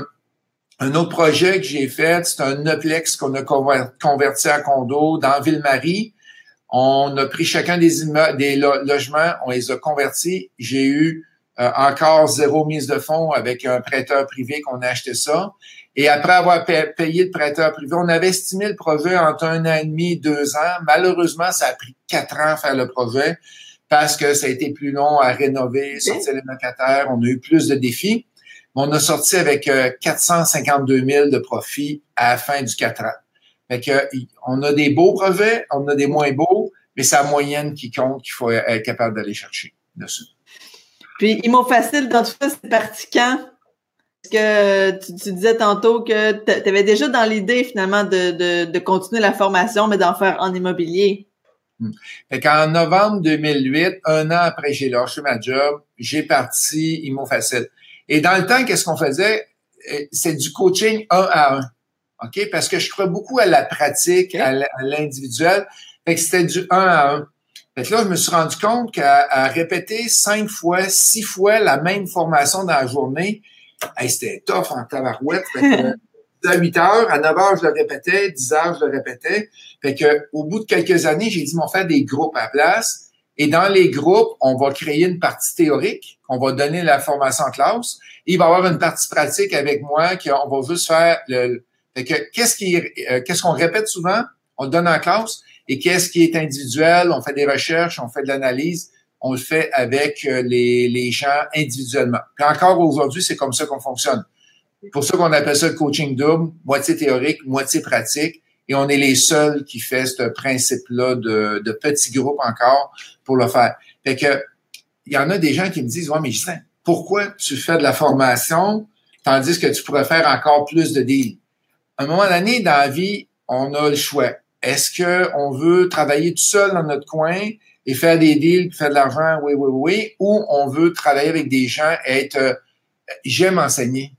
un autre projet que j'ai fait, c'est un Noplex qu'on a converti à condo dans Ville-Marie. On a pris chacun des, des logements, on les a convertis. J'ai eu euh, encore zéro mise de fonds avec un prêteur privé qu'on a acheté ça. Et après avoir payé le prêteur privé, on avait estimé le projet entre un an et demi, deux ans. Malheureusement, ça a pris quatre ans à faire le projet parce que ça a été plus long à rénover, sortir les locataires. On a eu plus de défis. On a sorti avec 452 euh, 000 de profit à la fin du quatre ans. Fait que, on a des beaux projets, on a des moins beaux, mais c'est la moyenne qui compte qu'il faut être capable d'aller chercher dessus. Puis, Imo Facile, dans tout ça, c'est parti quand? Parce que tu, disais tantôt que tu avais déjà dans l'idée, finalement, de, de, continuer la formation, mais d'en faire en immobilier. Hmm. Fait qu'en novembre 2008, un an après j'ai lâché ma job, j'ai parti Imo Facile. Et dans le temps, qu'est-ce qu'on faisait? Euh, c'est du coaching un à un. OK? Parce que je crois beaucoup à la pratique, à l'individuel. Fait que c'était du un à un. Fait que là, je me suis rendu compte qu'à répéter cinq fois, six fois la même formation dans la journée, c'était tough en tabarouette. Fait que, à 8 heures, à 9 heures, je le répétais, 10 heures, je le répétais. Fait que, au bout de quelques années, j'ai dit, on faire des groupes à place. Et dans les groupes, on va créer une partie théorique, on va donner la formation en classe. il va y avoir une partie pratique avec moi qui on va juste faire le. Fait que qu'est-ce qui, euh, qu'est-ce qu'on répète souvent, on le donne en classe, et qu'est-ce qui est individuel, on fait des recherches, on fait de l'analyse, on le fait avec euh, les, les gens individuellement. Puis encore aujourd'hui, c'est comme ça qu'on fonctionne. Pour ça qu'on appelle ça le coaching double, moitié théorique, moitié pratique. Et on est les seuls qui fait ce principe-là de, de petits groupes encore pour le faire. Fait que, il y en a des gens qui me disent, ouais, mais Justin, pourquoi tu fais de la formation tandis que tu pourrais faire encore plus de deals? Un moment donné, dans la vie, on a le choix. Est-ce qu'on veut travailler tout seul dans notre coin et faire des deals, faire de l'argent, oui, oui, oui, ou on veut travailler avec des gens, être, euh, j'aime enseigner.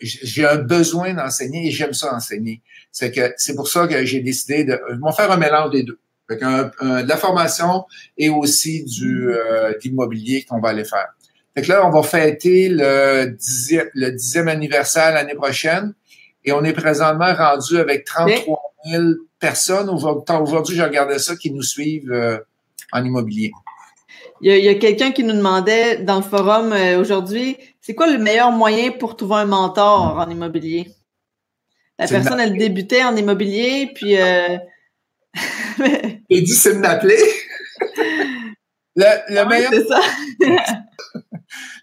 J'ai un besoin d'enseigner et j'aime ça enseigner. C'est que c'est pour ça que j'ai décidé de, je faire un mélange des deux. de la formation et aussi du euh, d'immobilier qu'on va aller faire. Fait que là, on va fêter le dixième, le dixième anniversaire l'année prochaine et on est présentement rendu avec 33 000 personnes. Aujourd'hui, je regardais ça qui nous suivent euh, en immobilier. Il y a, quelqu'un qui nous demandait dans le forum euh, aujourd'hui, c'est quoi le meilleur moyen pour trouver un mentor en immobilier? La personne, elle débutait en immobilier, puis... Euh... Dit, c'est de m'appeler. le, meilleur...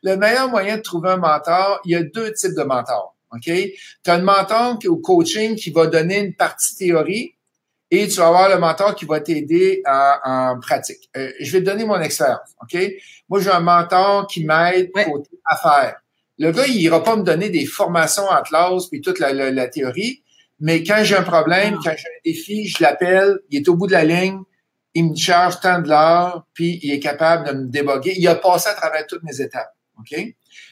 le meilleur moyen de trouver un mentor, il y a deux types de mentors. OK? Tu as un mentor au coaching qui va donner une partie théorie et tu vas avoir le mentor qui va t'aider en, pratique. Euh, je vais te donner mon expérience. OK? Moi, j'ai un mentor qui m'aide côté affaires. Le gars, il ira pas me donner des formations en classe puis toute la, théorie, mais quand j'ai un problème, ah. quand j'ai un défi, je l'appelle, il est au bout de la ligne, il me charge tant de l'heure, puis il est capable de me déboguer. Il a passé à travers toutes mes étapes. OK?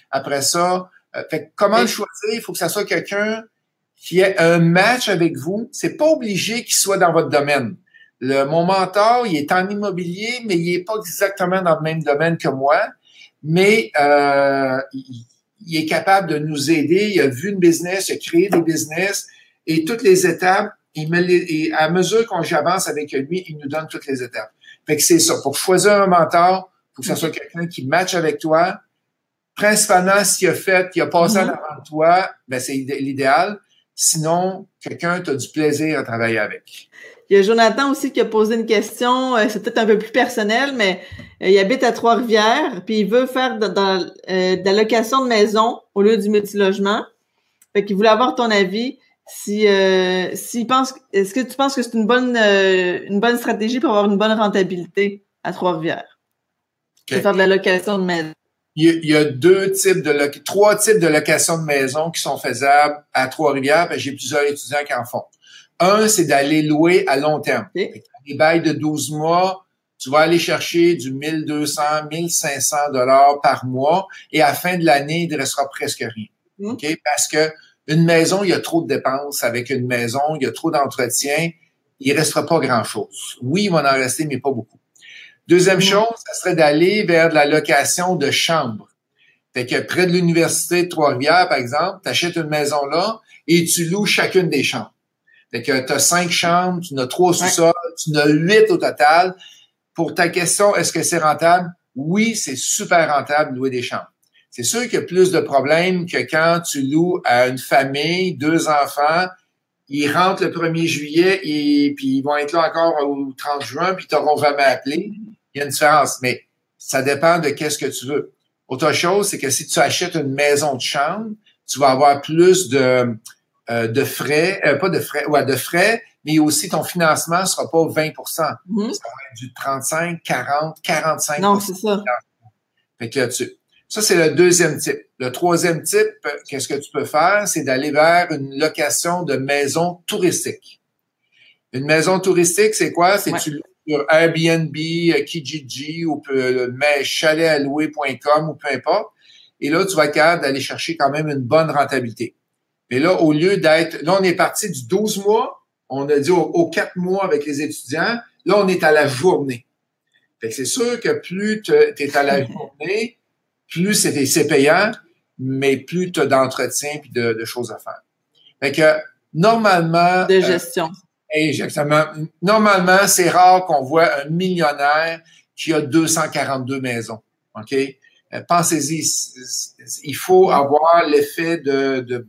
Après ça, fait, comment le choisir? Il faut que ça soit quelqu'un qui ait un match avec vous. C'est pas obligé qu'il soit dans votre domaine. Le, mon mentor, il est en immobilier, mais il est pas exactement dans le même domaine que moi, mais euh, il, il, est capable de nous aider. Il a vu une business, il a créé des business et toutes les étapes, il me les, et à mesure qu'on j'avance avec lui, il nous donne toutes les étapes. Fait que c'est ça. Pour choisir un mentor, faut que ce soit quelqu'un qui matche avec toi. Principalement, s'il a fait, il a passé Mhm. avant toi, ben c'est idé- l'idéal. Sinon, quelqu'un, tu as du plaisir à travailler avec. Il y a Jonathan aussi qui a posé une question, euh, c'est peut-être un peu plus personnel, mais euh, il habite à Trois-Rivières, puis il veut faire de, euh, de la location de maison au lieu du multilogement. Fait qu'il voulait avoir ton avis. Si, euh, s'il pense, est-ce que tu penses que c'est une bonne, euh, une bonne stratégie pour avoir une bonne rentabilité à Trois-Rivières? De Ok. faire de la location de maison. Il y a, deux types de trois types de location de maison qui sont faisables à Trois-Rivières. J'ai plusieurs étudiants qui en font. Un, c'est d'aller louer à long terme. Ok. Fait que Des bails de 12 mois, tu vas aller chercher du 1200, 1500 dollars par mois et à la fin de l'année, il ne restera presque rien. Mm. OK? Parce que une maison, il y a trop de dépenses avec une maison, il y a trop d'entretien, il ne restera pas grand-chose. Oui, il va en rester, mais pas beaucoup. Deuxième Mm. chose, ça serait d'aller vers de la location de chambres. Fait que près de l'université de Trois-Rivières, par exemple, tu achètes une maison là et tu loues chacune des chambres. Fait que tu as cinq chambres, tu en as trois sous-sols, tu en as huit au total. Pour ta question, est-ce que c'est rentable? Oui, c'est super rentable de louer des chambres. C'est sûr qu'il y a plus de problèmes que quand tu loues à une famille, deux enfants, ils rentrent le 1er juillet et puis ils vont être là encore au 30 juin puis ils t'auront jamais appelé. Il y a une différence, mais ça dépend de qu'est-ce que tu veux. Autre chose, c'est que si tu achètes une maison de chambre, tu vas avoir plus de, euh, de frais, euh, pas de frais, ouais, de frais, mais aussi ton financement sera pas 20 Ça Mhm. va être du 35, 40, 45 Non, c'est ça. fait que là-dessus. Ça, c'est le deuxième type. Le troisième type, euh, qu'est-ce que tu peux faire? C'est d'aller vers une location de maison touristique. Une maison touristique, c'est quoi? C'est Ouais. tu loues sur Airbnb, euh, Kijiji ou mais chaletallouer.com ou peu importe. Et là, tu vas être capable d'aller chercher quand même une bonne rentabilité. Mais là, au lieu d'être, là, on est parti du 12 mois, on a dit aux, aux 4 mois avec les étudiants, là, on est à la journée. Fait que c'est sûr que plus tu es à la journée, plus c'est payant, mais plus tu as d'entretien puis de, de choses à faire. Fait que normalement, De euh, gestion. Exactement, normalement, c'est rare qu'on voit un millionnaire qui a 242 maisons. OK? Euh, Pensez-y, il faut avoir l'effet de, de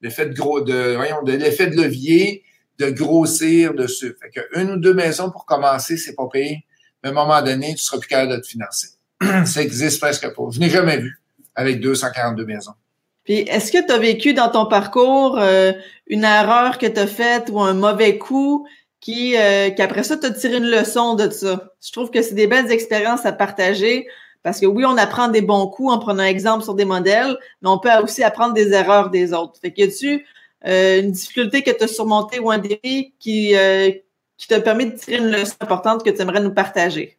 l'effet de gros de voyons de l'effet de levier de grossir dessus. Fait que une ou deux maisons pour commencer, c'est pas payé. Mais à un moment donné, tu seras plus capable de te financer. Ça existe presque pas. Je n'ai jamais vu avec 242 maisons. Est-ce que tu as vécu dans ton parcours euh, une erreur que tu as faite ou un mauvais coup qui, euh, qu'après ça, tu as tiré une leçon de ça? Je trouve que c'est des belles expériences à partager parce que oui, on apprend des bons coups en prenant exemple sur des modèles, mais on peut aussi apprendre des erreurs des autres. Fait que y a-tu euh, une difficulté que tu as surmontée ou un défi qui, euh, qui t'a permis de tirer une leçon importante que tu aimerais nous partager?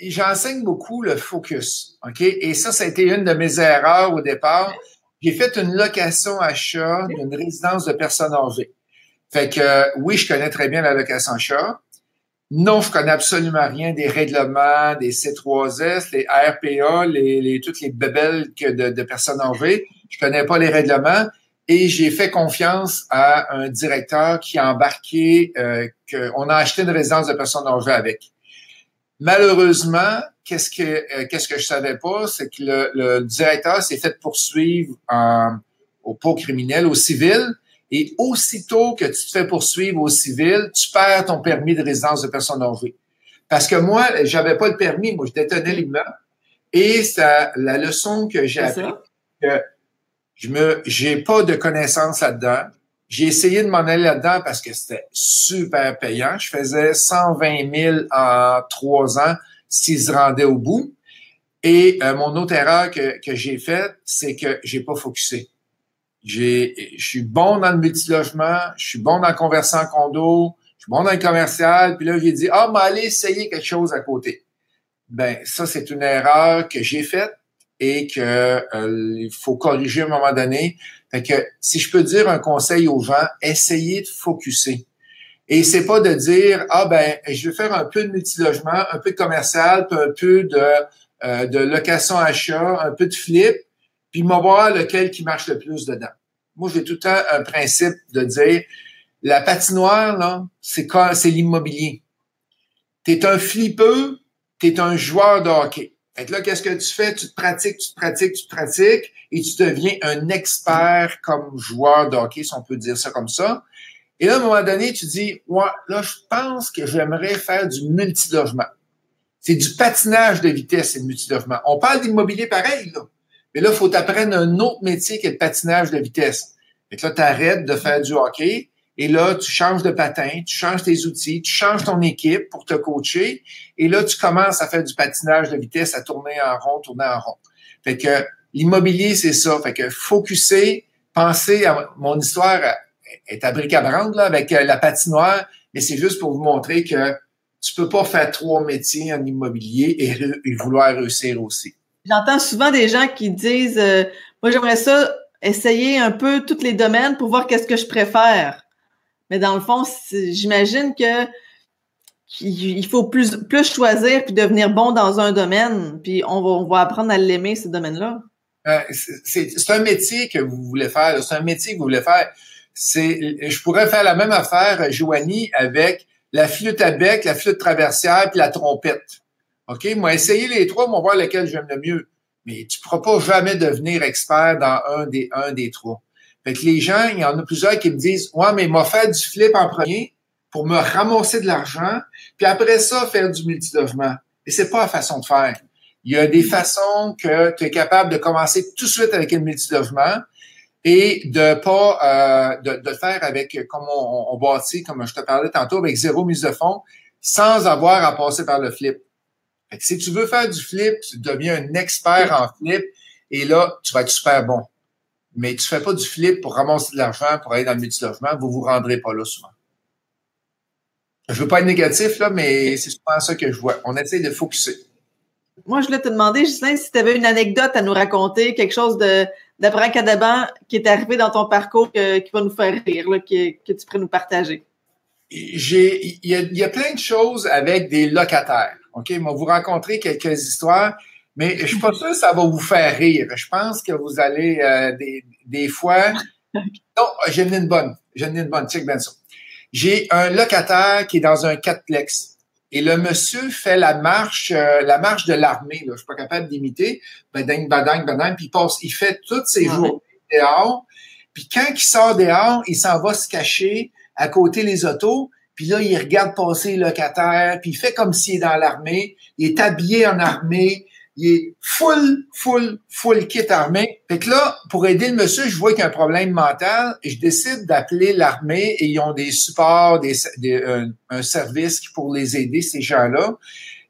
J'enseigne beaucoup le focus. OK? Et ça, ça a été une de mes erreurs au départ. J'ai fait une location achat d'une résidence de personnes âgées. Fait que euh, oui, je connais très bien la location achat. Non, je connais absolument rien des règlements, des C3S, les RPA, les, les, toutes les que de, de personnes âgées. Je connais pas les règlements et j'ai fait confiance à un directeur qui a embarqué, euh, qu'on a acheté une résidence de personnes âgées avec. Malheureusement, qu'est-ce que euh, qu'est-ce que je savais pas, c'est que le, le directeur s'est fait poursuivre en, au pot criminel, au civil, et aussitôt que tu te fais poursuivre au civil, tu perds ton permis de résidence de personnes âgées. Parce que moi, j'avais pas le permis, moi je détenais l'immeuble, et c'est la leçon que j'ai appris que je me j'ai pas de connaissances là-dedans. J'ai essayé de m'en aller là-dedans parce que c'était super payant. Je faisais 120 000 en trois ans s'ils se rendaient au bout. Et euh, mon autre erreur que, que j'ai faite, c'est que j'ai pas focusé. Je suis bon dans le multilogement, je suis bon dans le conversion en condo, je suis bon dans le commercial. Puis là, j'ai dit, ah, mais allez essayer quelque chose à côté. Ben, ça, c'est une erreur que j'ai faite et que euh, faut corriger à un moment donné. Fait que si je peux dire un conseil aux gens, essayez de focuser. Et c'est pas de dire ah ben je vais faire un peu de multilogement, un peu de commercial, puis un peu de euh, de location achat, un peu de flip, puis me voir lequel qui marche le plus dedans. Moi, j'ai tout le temps un principe de dire la patinoire là, c'est c'est l'immobilier. T'es un flippeux, t'es un joueur de hockey. Fait que là, qu'est-ce que tu fais? Tu te pratiques, tu te pratiques, tu te pratiques et tu deviens un expert comme joueur de hockey, si on peut dire ça comme ça. Et là, à un moment donné, tu dis, ouais, là, je pense que j'aimerais faire du multilogement. C'est du patinage de vitesse, et le multilogement. On parle d'immobilier pareil, là. Mais là, il faut t'apprendre un autre métier qui est le patinage de vitesse. Fait que là, tu arrêtes de faire du hockey et là, tu changes de patin, tu changes tes outils, tu changes ton équipe pour te coacher et là, tu commences à faire du patinage de vitesse, à tourner en rond, tourner en rond. Fait que l'immobilier, c'est ça. Fait que focuser, penser à mon histoire est à bric à là, avec euh, la patinoire, mais c'est juste pour vous montrer que tu peux pas faire trois métiers en immobilier et, vouloir réussir aussi. J'entends souvent des gens qui disent euh, moi j'aimerais ça essayer un peu tous les domaines pour voir qu'est-ce que je préfère. Mais dans le fond, j'imagine que il faut plus, choisir puis devenir bon dans un domaine, puis on va, on va apprendre à l'aimer, ce domaine-là. Euh, c'est un métier que vous voulez faire. C'est un métier que vous voulez faire c'est, je pourrais faire la même affaire, Joanie, avec la flûte à bec, la flûte traversière puis la trompette. OK? Moi, essayer les trois, moi, voir lequel j'aime le mieux. Mais tu ne pourras pas jamais devenir expert dans un des, un des trois. Fait que les gens, il y en a plusieurs qui me disent, ouais, mais m'a fait du flip en premier pour me ramasser de l'argent, puis après ça, faire du multilogement. Et c'est pas la façon de faire. Il y a des façons que tu es capable de commencer tout de suite avec un multilogement, et de pas euh, de, de, faire avec comme on, on, bâtit, comme je te parlais tantôt, avec zéro mise de fond, sans avoir à passer par le flip. Fait si tu veux faire du flip, tu deviens un expert en flip et là, tu vas être super bon. Mais tu fais pas du flip pour ramasser de l'argent, pour aller dans le multilogement, vous vous rendrez pas là souvent. Je veux pas être négatif, là, mais c'est souvent ça que je vois. On essaie de focuser. Moi, je voulais te demander, Justin, si tu avais une anecdote à nous raconter, quelque chose de, d'abracadabant qui est arrivé dans ton parcours qui va nous faire rire, que, tu pourrais nous partager? J'ai, il y a, plein de choses avec des locataires. OK? Je vous rencontrer quelques histoires, mais je suis pas sûr que ça va vous faire rire. Je pense que vous allez, euh, des, fois, non, j'ai une bonne. J'ai une bonne. Check bien ça. J'ai un locataire qui est dans un quatreplex. Et le monsieur fait la marche, euh, la marche de l'armée. Je suis pas capable d'imiter. Badang, badang, badang. Puis il passe, il fait toutes ses jours dehors. Puis quand il sort dehors, il s'en va se cacher à côté les autos. Puis là, il regarde passer le locataire. Puis il fait comme s'il est dans l'armée. Il est habillé en armée il est full, full, full kit armé. Fait que là, pour aider le monsieur, je vois qu'il a un problème mental je décide d'appeler l'armée et ils ont des supports, des, un, service pour les aider, ces gens-là.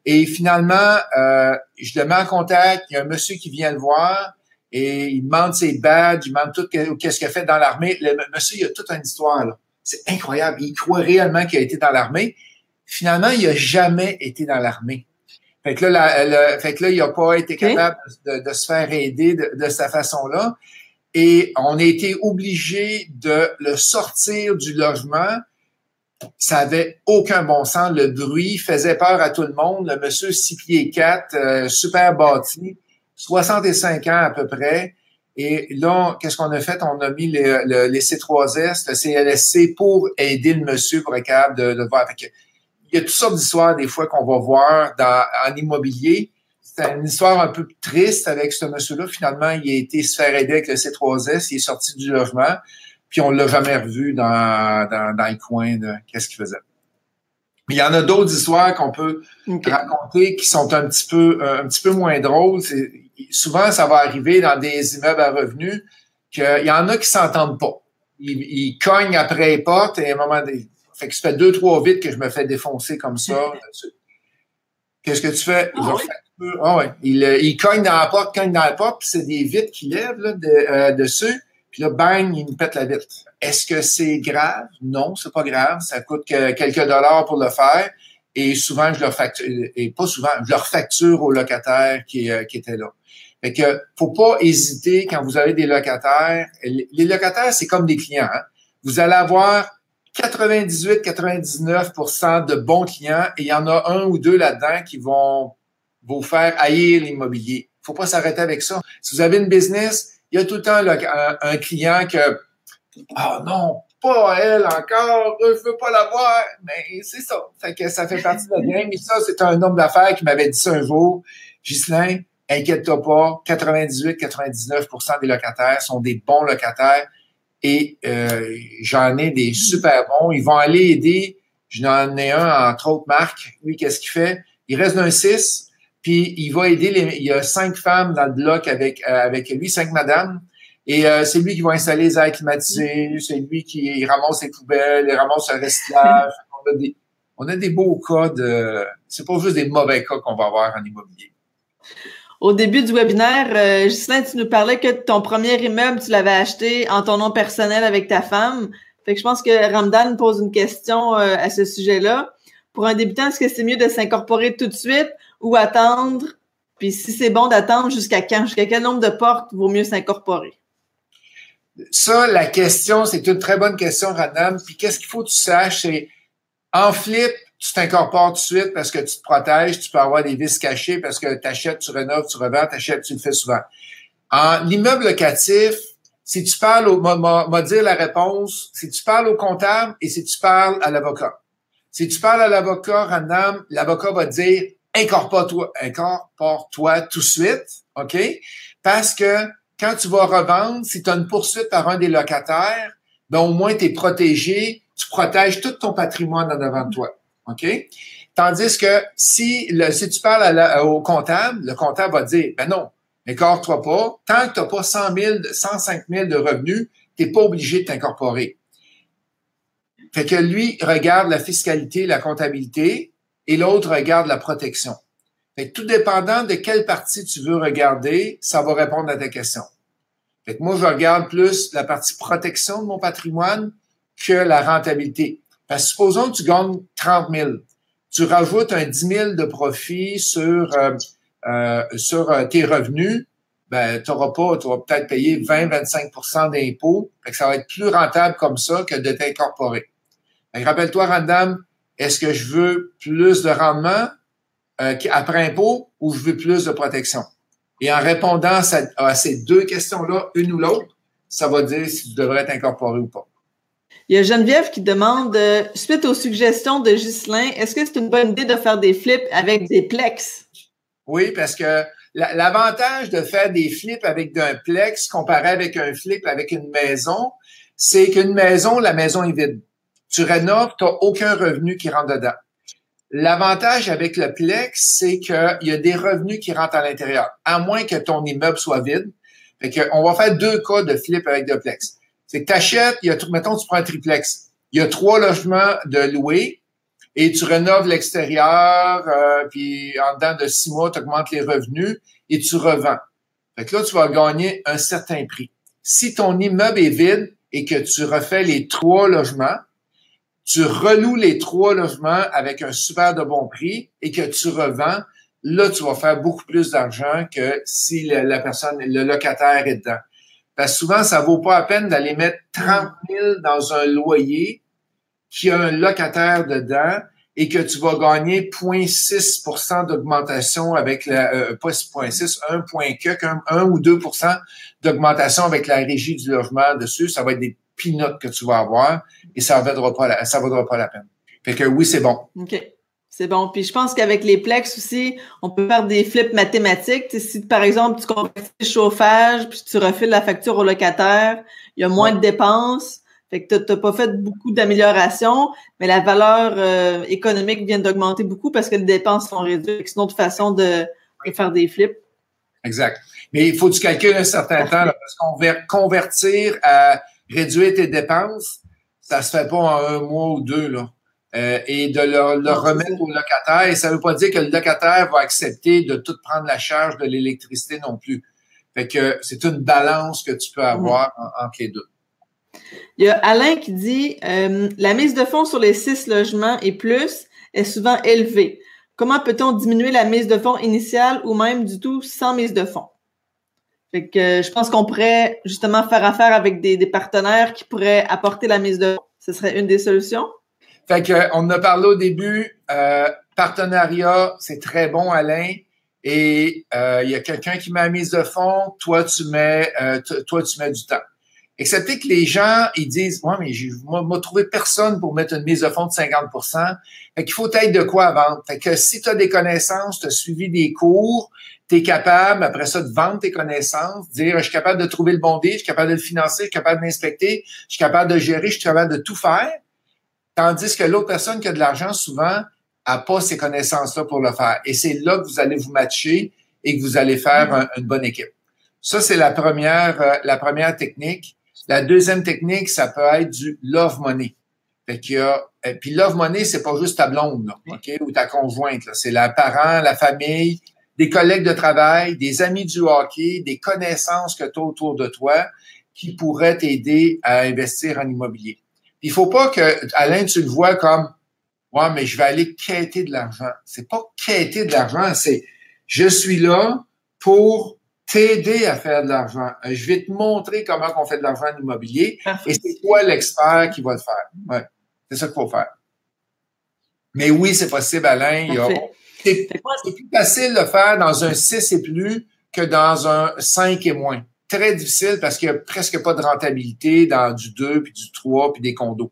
Et finalement, euh, je le mets en contact, il y a un monsieur qui vient le voir et il demande ses badges, il demande tout qu'est-ce qu'il a fait dans l'armée. Le monsieur, il a toute une histoire, là. C'est incroyable. Il croit réellement qu'il a été dans l'armée. Finalement, il a jamais été dans l'armée. Fait que là, fait que là, il n'a pas été capable de, se faire aider de, de cette façon-là. Et on a été obligé de le sortir du logement. Ça avait aucun bon sens. Le bruit faisait peur à tout le monde. Le monsieur six pieds 4, euh, super bâti, 65 ans à peu près. Et là, qu'est-ce qu'on a fait? On a mis les, les C3S, le CLSC pour aider le monsieur pour être capable de, de voir. Fait il y a toutes sortes d'histoires des fois qu'on va voir dans, en immobilier. C'est une histoire un peu triste avec ce monsieur-là. Finalement, il a été se faire aider avec le C3S, il est sorti du logement, puis on l'a jamais revu dans, dans, dans le coin de qu'est-ce qu'il faisait. Mais il y en a d'autres histoires qu'on peut raconter qui sont un petit peu euh, un petit peu moins drôles. Souvent, ça va arriver dans des immeubles à revenus qu'il y en a qui s'entendent pas. Ils, ils, cognent après les portes et à un moment donné, fait que ça fait deux, trois vitres que je me fais défoncer comme ça. Qu'est-ce que tu fais? Ah, ah ouais. Il, euh, il, cogne dans la porte, cogne dans la porte, puis c'est des vitres qui lèvent là, de, euh, dessus. Puis là, bang, il me pète la vitre. Est-ce que c'est grave? Non, c'est pas grave. Ça coûte que quelques dollars pour le faire. Et souvent, je leur facture, et pas souvent, je leur facture aux locataires qui, euh, qui étaient là. Fait que faut pas hésiter quand vous avez des locataires. Les locataires, c'est comme des clients. Hein? Vous allez avoir 98-99% de bons clients et il y en a un ou deux là-dedans qui vont vous faire haïr l'immobilier. Il faut pas s'arrêter avec ça. Si vous avez une business, il y a tout le temps un, client que Ah oh non, pas elle encore, je veux pas la voir. Mais c'est ça. Fait que ça fait partie de la game. Et ça, c'est un homme d'affaires qui m'avait dit ça un jour. Ghislain, inquiète-toi pas, 98-99% des locataires sont des bons locataires et euh, j'en ai des super bons. Ils vont aller aider. J'en ai un, entre autres, Marc. Lui, qu'est-ce qu'il fait? Il reste d'un 6, puis il va aider les, il y a cinq femmes dans le bloc avec, euh, avec lui, cinq madames. Et euh, c'est lui qui va installer les airs climatisés, c'est lui qui ramasse les poubelles, il ramasse le recyclage. On a des, on a des beaux cas de. C'est pas juste des mauvais cas qu'on va avoir en immobilier. Au début du webinaire, euh, tu nous parlais que ton premier immeuble, tu l'avais acheté en ton nom personnel avec ta femme. Fait que je pense que Ramdan pose une question euh, à ce sujet-là. Pour un débutant, est-ce que c'est mieux de s'incorporer tout de suite ou attendre? Puis si c'est bon d'attendre, jusqu'à quand? Jusqu'à quel nombre de portes vaut mieux s'incorporer? Ça, la question, c'est une très bonne question, Radam. Puis qu'est-ce qu'il faut que tu saches, c'est en flip, tu t'incorpores tout de suite parce que tu te protèges, tu peux avoir des vis cachés parce que tu achètes, tu rénoves, tu revends, tu achètes, tu le fais souvent. En immeuble locatif, si tu parles au, m'a dire la réponse, si tu parles au comptable et si tu parles à l'avocat. Si tu parles à l'avocat random, l'avocat va te dire incorpore-toi, incorpore-toi tout de suite, OK? Parce que quand tu vas revendre, si tu as une poursuite par un des locataires, ben au moins tu es protégé, tu protèges tout ton patrimoine en avant de toi. OK? Tandis que si, tu parles au comptable, le comptable va dire, ben non, écarte-toi pas. Tant que tu n'as pas 100 000, 105 000 de revenus, tu n'es pas obligé de t'incorporer. Fait que lui regarde la fiscalité, la comptabilité, et l'autre regarde la protection. Fait que tout dépendant de quelle partie tu veux regarder, ça va répondre à ta question. Fait que moi, je regarde plus la partie protection de mon patrimoine que la rentabilité. Que supposons que tu gagnes 30 000. Tu rajoutes un 10 000 de profit sur, euh, euh, sur euh, tes revenus, ben, tu n'auras pas, tu vas peut-être payer 20-25% d'impôts. Ça va être plus rentable comme ça que de t'incorporer. Rappelle-toi, Randam, est-ce que je veux plus de rendement après impôt ou je veux plus de protection? Et en répondant à ces deux questions-là, une ou l'autre, ça va dire si tu devrais t'incorporer ou pas. Il y a Geneviève qui demande, euh, suite aux suggestions de Ghislain, est-ce que c'est une bonne idée de faire des flips avec des plex? Oui, parce que l'avantage de faire des flips avec un plex comparé avec un flip avec une maison, c'est qu'une maison, la maison est vide. Tu rénoves, tu n'as aucun revenu qui rentre dedans. L'avantage avec le plex, c'est qu'il y a des revenus qui rentrent à l'intérieur, à moins que ton immeuble soit vide. Fait on va faire deux cas de flip avec de plex. C'est que tu achètes, il y a, mettons, tu prends un triplex. Il y a trois logements de louer et tu rénoves l'extérieur, euh, puis en dedans de six mois, tu augmentes les revenus et tu revends. Fait que là, tu vas gagner un certain prix. Si ton immeuble est vide et que tu refais les trois logements, tu reloues les trois logements avec un super de bon prix et que tu revends, là, tu vas faire beaucoup plus d'argent que si la personne, le locataire est dedans. Parce que souvent, ça vaut pas la peine d'aller mettre 30 000 dans un loyer qui a un locataire dedans et que tu vas gagner 0,6% d'augmentation avec la, euh, pas 0,6, 1, que, 1, ou 2% d'augmentation avec la régie du logement dessus. Ça va être des peanuts que tu vas avoir et ça ne vaudra pas la, ça vaudra pas la peine. Fait que oui, c'est bon. C'est bon. Puis je pense qu'avec les plex aussi, on peut faire des flips mathématiques. si par exemple tu convertis le chauffage puis tu refiles la facture au locataire, il y a moins de dépenses. Fait que tu n'as pas fait beaucoup d'améliorations, mais la valeur euh, économique vient d'augmenter beaucoup parce que les dépenses sont réduites. C'est une autre façon de, faire des flips. Exact. Mais il faut que tu calcules un certain temps parce qu'on convertir à réduire tes dépenses, ça se fait pas en un mois ou deux. Là. Euh, et de le, remettre au locataire. Et ça ne veut pas dire que le locataire va accepter de tout prendre la charge de l'électricité non plus. Fait que c'est une balance que tu peux avoir entre les deux. Il y a Alain qui dit euh, la mise de fonds sur les six logements et plus est souvent élevée. Comment peut-on diminuer la mise de fonds initiale ou même du tout sans mise de fonds? Fait que je pense qu'on pourrait justement faire affaire avec des, partenaires qui pourraient apporter la mise de fonds. Ce serait une des solutions. Fait que on a parlé au début, euh, partenariat, c'est très bon, Alain. Et euh, il y a quelqu'un qui met la mise de fonds, toi tu mets, euh, toi tu mets du temps. Excepté que les gens, ils disent, ouais, mais j'ai, moi, trouvé personne pour mettre une mise de fonds de 50% Fait qu'il faut être de quoi vendre. Fait que si tu as des connaissances, tu as suivi des cours, tu es capable, après ça, de vendre tes connaissances, dire, je suis capable de trouver le bon deal, je suis capable de le financer, je suis capable de l'inspecter, je suis capable de gérer, je suis capable de tout faire. Tandis que l'autre personne qui a de l'argent, souvent, a pas ces connaissances-là pour le faire. Et c'est là que vous allez vous matcher et que vous allez faire une bonne équipe. Ça, c'est la première, euh, la première technique. La deuxième technique, ça peut être du love money. Fait qu'il y a, et puis love money, c'est pas juste ta blonde, là, OK, ou ta conjointe, C'est la parent, la famille, des collègues de travail, des amis du hockey, des connaissances que tu as autour de toi qui pourraient t'aider à investir en immobilier. Il faut pas que, Alain, tu le vois comme, ouais, mais je vais aller quêter de l'argent. C'est pas quêter de l'argent, c'est, je suis là pour t'aider à faire de l'argent. Euh, je vais te montrer comment on fait de l'argent en immobilier et c'est toi l'expert qui va le faire. Ouais, c'est ça qu'il faut faire. Mais oui, c'est possible, Alain. C'est plus facile de le faire dans un 6 et plus que dans un 5 et moins. Très difficile parce qu'il n'y a presque pas de rentabilité dans du 2, puis du 3, puis des condos.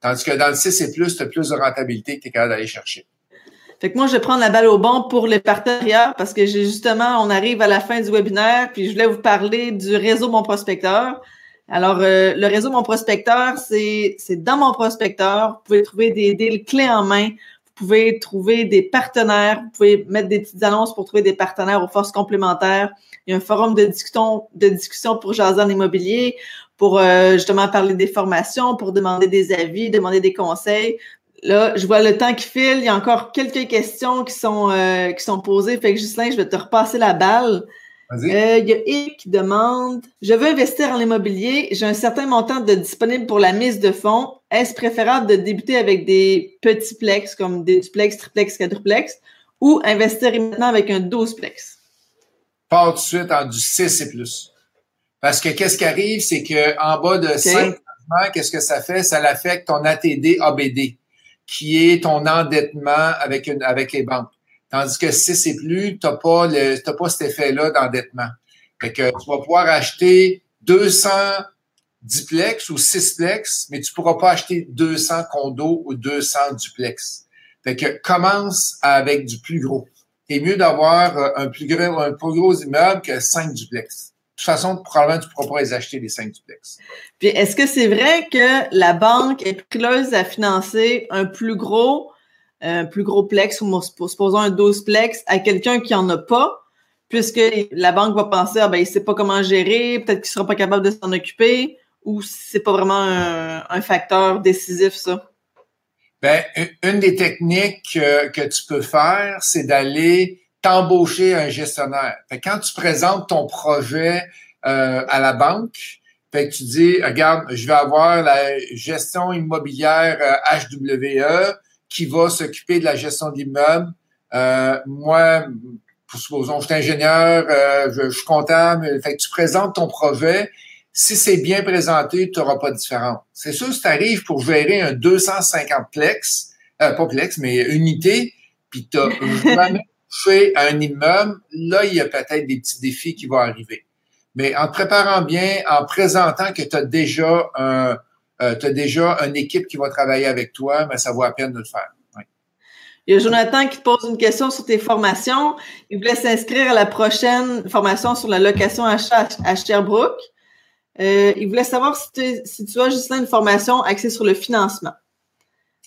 Tandis que dans le 6 et plus, tu as plus de rentabilité que tu es capable d'aller chercher. Fait que moi, je vais prendre la balle au bon pour les partenariats parce que justement, on arrive à la fin du webinaire, puis je voulais vous parler du réseau Mon Prospecteur. Alors, euh, le réseau Mon Prospecteur, c'est dans Mon Prospecteur. Vous pouvez trouver des deals clés en main. Vous pouvez trouver des partenaires. Vous pouvez mettre des petites annonces pour trouver des partenaires aux forces complémentaires. Il y a un forum de discussion, de discussion pour jaser en immobilier, pour euh, justement parler des formations, pour demander des avis, demander des conseils. Là, je vois le temps qui file. Il y a encore quelques questions qui sont euh, qui sont posées. Fait que Justin, je vais te repasser la balle. Euh, il y a Yves qui demande Je veux investir en immobilier, j'ai un certain montant de disponible pour la mise de fonds. Est-ce préférable de débuter avec des petits plex comme des duplex, triplex, quadruplex ou investir maintenant avec un 12 plex? Pas tout de suite en du 6 et plus. Parce que qu'est-ce qui arrive, c'est que en bas de 5 qu'est-ce que ça fait? Ça l'affecte ton ATD ABD qui est ton endettement avec, une, avec les banques. Tandis que si c'est plus, tu n'as pas, le, pas cet effet-là d'endettement. Fait que tu vas pouvoir acheter 200 duplex ou 6plex, mais tu pourras pas acheter 200 condos ou 200 duplex. Fait que commence avec du plus gros. C'est mieux d'avoir euh, un plus gros, immeuble que 5 duplex toute façon, probablement, tu ne pourras pas les acheter, les cinq duplex. Puis, est-ce que c'est vrai que la banque est prileuse à financer un plus gros, un plus gros plex, ou supposons un 12 plex, à quelqu'un qui en a pas, puisque la banque va penser, ah ben, il sait pas comment gérer, peut-être qu'il sera pas capable de s'en occuper, ou c'est pas vraiment un, facteur décisif, ça? Ben, une des techniques que, tu peux faire, c'est d'aller t'embaucher un gestionnaire. Fait quand tu présentes ton projet euh, à la banque, fait que tu dis, regarde, je vais avoir la gestion immobilière HWE euh, qui va s'occuper de la gestion d'immeubles. Euh, moi, supposons, je suis ingénieur, je, suis comptable. Fait que tu présentes ton projet. Si c'est bien présenté, tu n'auras pas de différence. C'est sûr, si tu arrives pour gérer un 250 plex, pas plex, mais unité, puis tu as fais un immeuble, là, il y a peut-être des petits défis qui vont arriver. Mais en te préparant bien, en présentant que tu as déjà un, euh, as déjà une équipe qui va travailler avec toi, mais ça vaut la peine de le faire. Il y a Jonathan qui te pose une question sur tes formations. Il voulait s'inscrire à la prochaine formation sur la location achat à Sherbrooke. Euh, il voulait savoir si, tu as juste une formation axée sur le financement.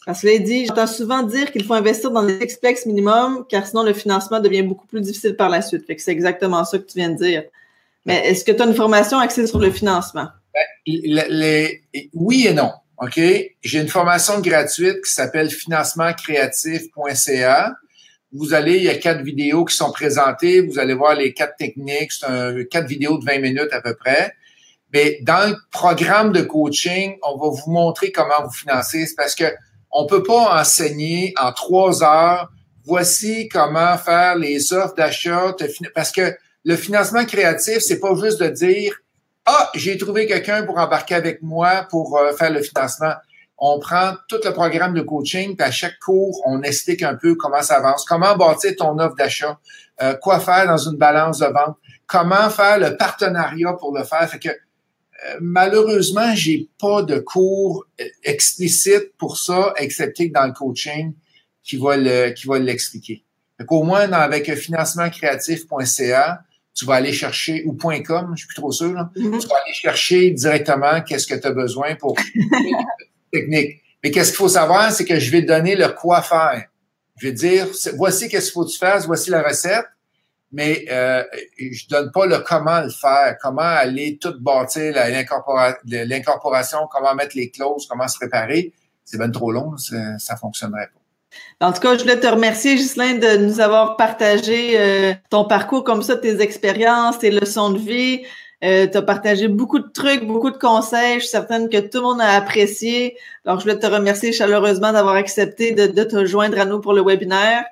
Parce qu'il dit, j'entends souvent dire qu'il faut investir dans des explex minimum, car sinon le financement devient beaucoup plus difficile par la suite. Que c'est exactement ça que tu viens de dire. Mais est-ce que tu as une formation axée sur le financement? Ben, oui et non. OK? J'ai une formation gratuite qui s'appelle financemancreatif.ca. Vous allez, il y a quatre vidéos qui sont présentées. Vous allez voir les quatre techniques. C'est quatre vidéos de 20 minutes à peu près. Mais dans le programme de coaching, on va vous montrer comment vous financer. C'est parce que on peut pas enseigner en trois heures, voici comment faire les offres d'achat, parce que le financement créatif, c'est pas juste de dire ah, j'ai trouvé quelqu'un pour embarquer avec moi pour euh, faire le financement. On prend tout le programme de coaching, puis à chaque cours, on explique un peu comment ça avance, comment bâtir ton offre d'achat, euh, quoi faire dans une balance de vente, comment faire le partenariat pour le faire. Fait que malheureusement, j'ai pas de cours explicite pour ça, excepté que dans le coaching qui va le qui va l'expliquer. Fait qu'au moins avec financemancreatif.ca, tu vas aller chercher, ou .com, je suis plus trop sûr, là, mm-hmm. tu vas aller chercher directement qu'est-ce que tu as besoin pour technique. Mais qu'est-ce qu'il faut savoir, c'est que je vais te donner le quoi faire. Je vais dire, voici qu'est-ce qu'il faut que tu fasses, voici la recette, mais euh, je donne pas le comment le faire, comment aller tout bâtir l'incorporation, comment mettre les clauses, comment se préparer. C'est bien trop long, ça, ça fonctionnerait pas. En tout cas, je voulais te remercier, Ghislain, de nous avoir partagé euh, ton parcours comme ça, tes expériences, tes leçons de vie. Euh, tu as partagé beaucoup de trucs, beaucoup de conseils. Je suis certaine que tout le monde a apprécié. Alors, je voulais te remercier chaleureusement d'avoir accepté de, de, te joindre à nous pour le webinaire.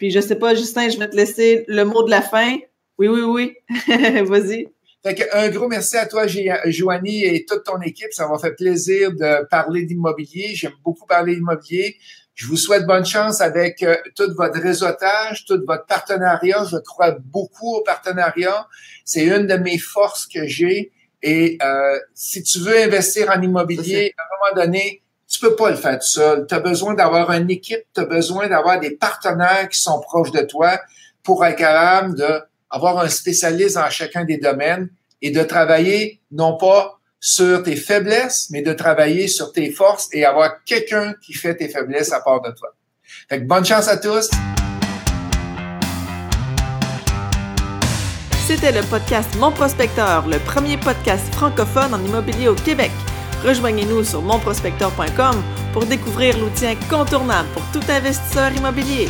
Puis, je sais pas, Justin, je vais te laisser le mot de la fin. Oui, oui, oui. Vas-y. un gros merci à toi, Joanie, et toute ton équipe. Ça m'a fait plaisir de parler d'immobilier. J'aime beaucoup parler d'immobilier. Je vous souhaite bonne chance avec euh, tout votre réseautage, tout votre partenariat. Je crois beaucoup au partenariat. C'est une de mes forces que j'ai. Et euh, si tu veux investir en immobilier, à un moment donné, tu peux pas le faire tout seul. Tu as besoin d'avoir une équipe, tu as besoin d'avoir des partenaires qui sont proches de toi pour être capable d'avoir un spécialiste dans chacun des domaines et de travailler non pas sur tes faiblesses, mais de travailler sur tes forces et avoir quelqu'un qui fait tes faiblesses à part de toi. Fait bonne chance à tous. C'était le podcast Mon Prospecteur, le premier podcast francophone en immobilier au Québec. Rejoignez-nous sur monprospecteur.com pour découvrir l'outil incontournable pour tout investisseur immobilier.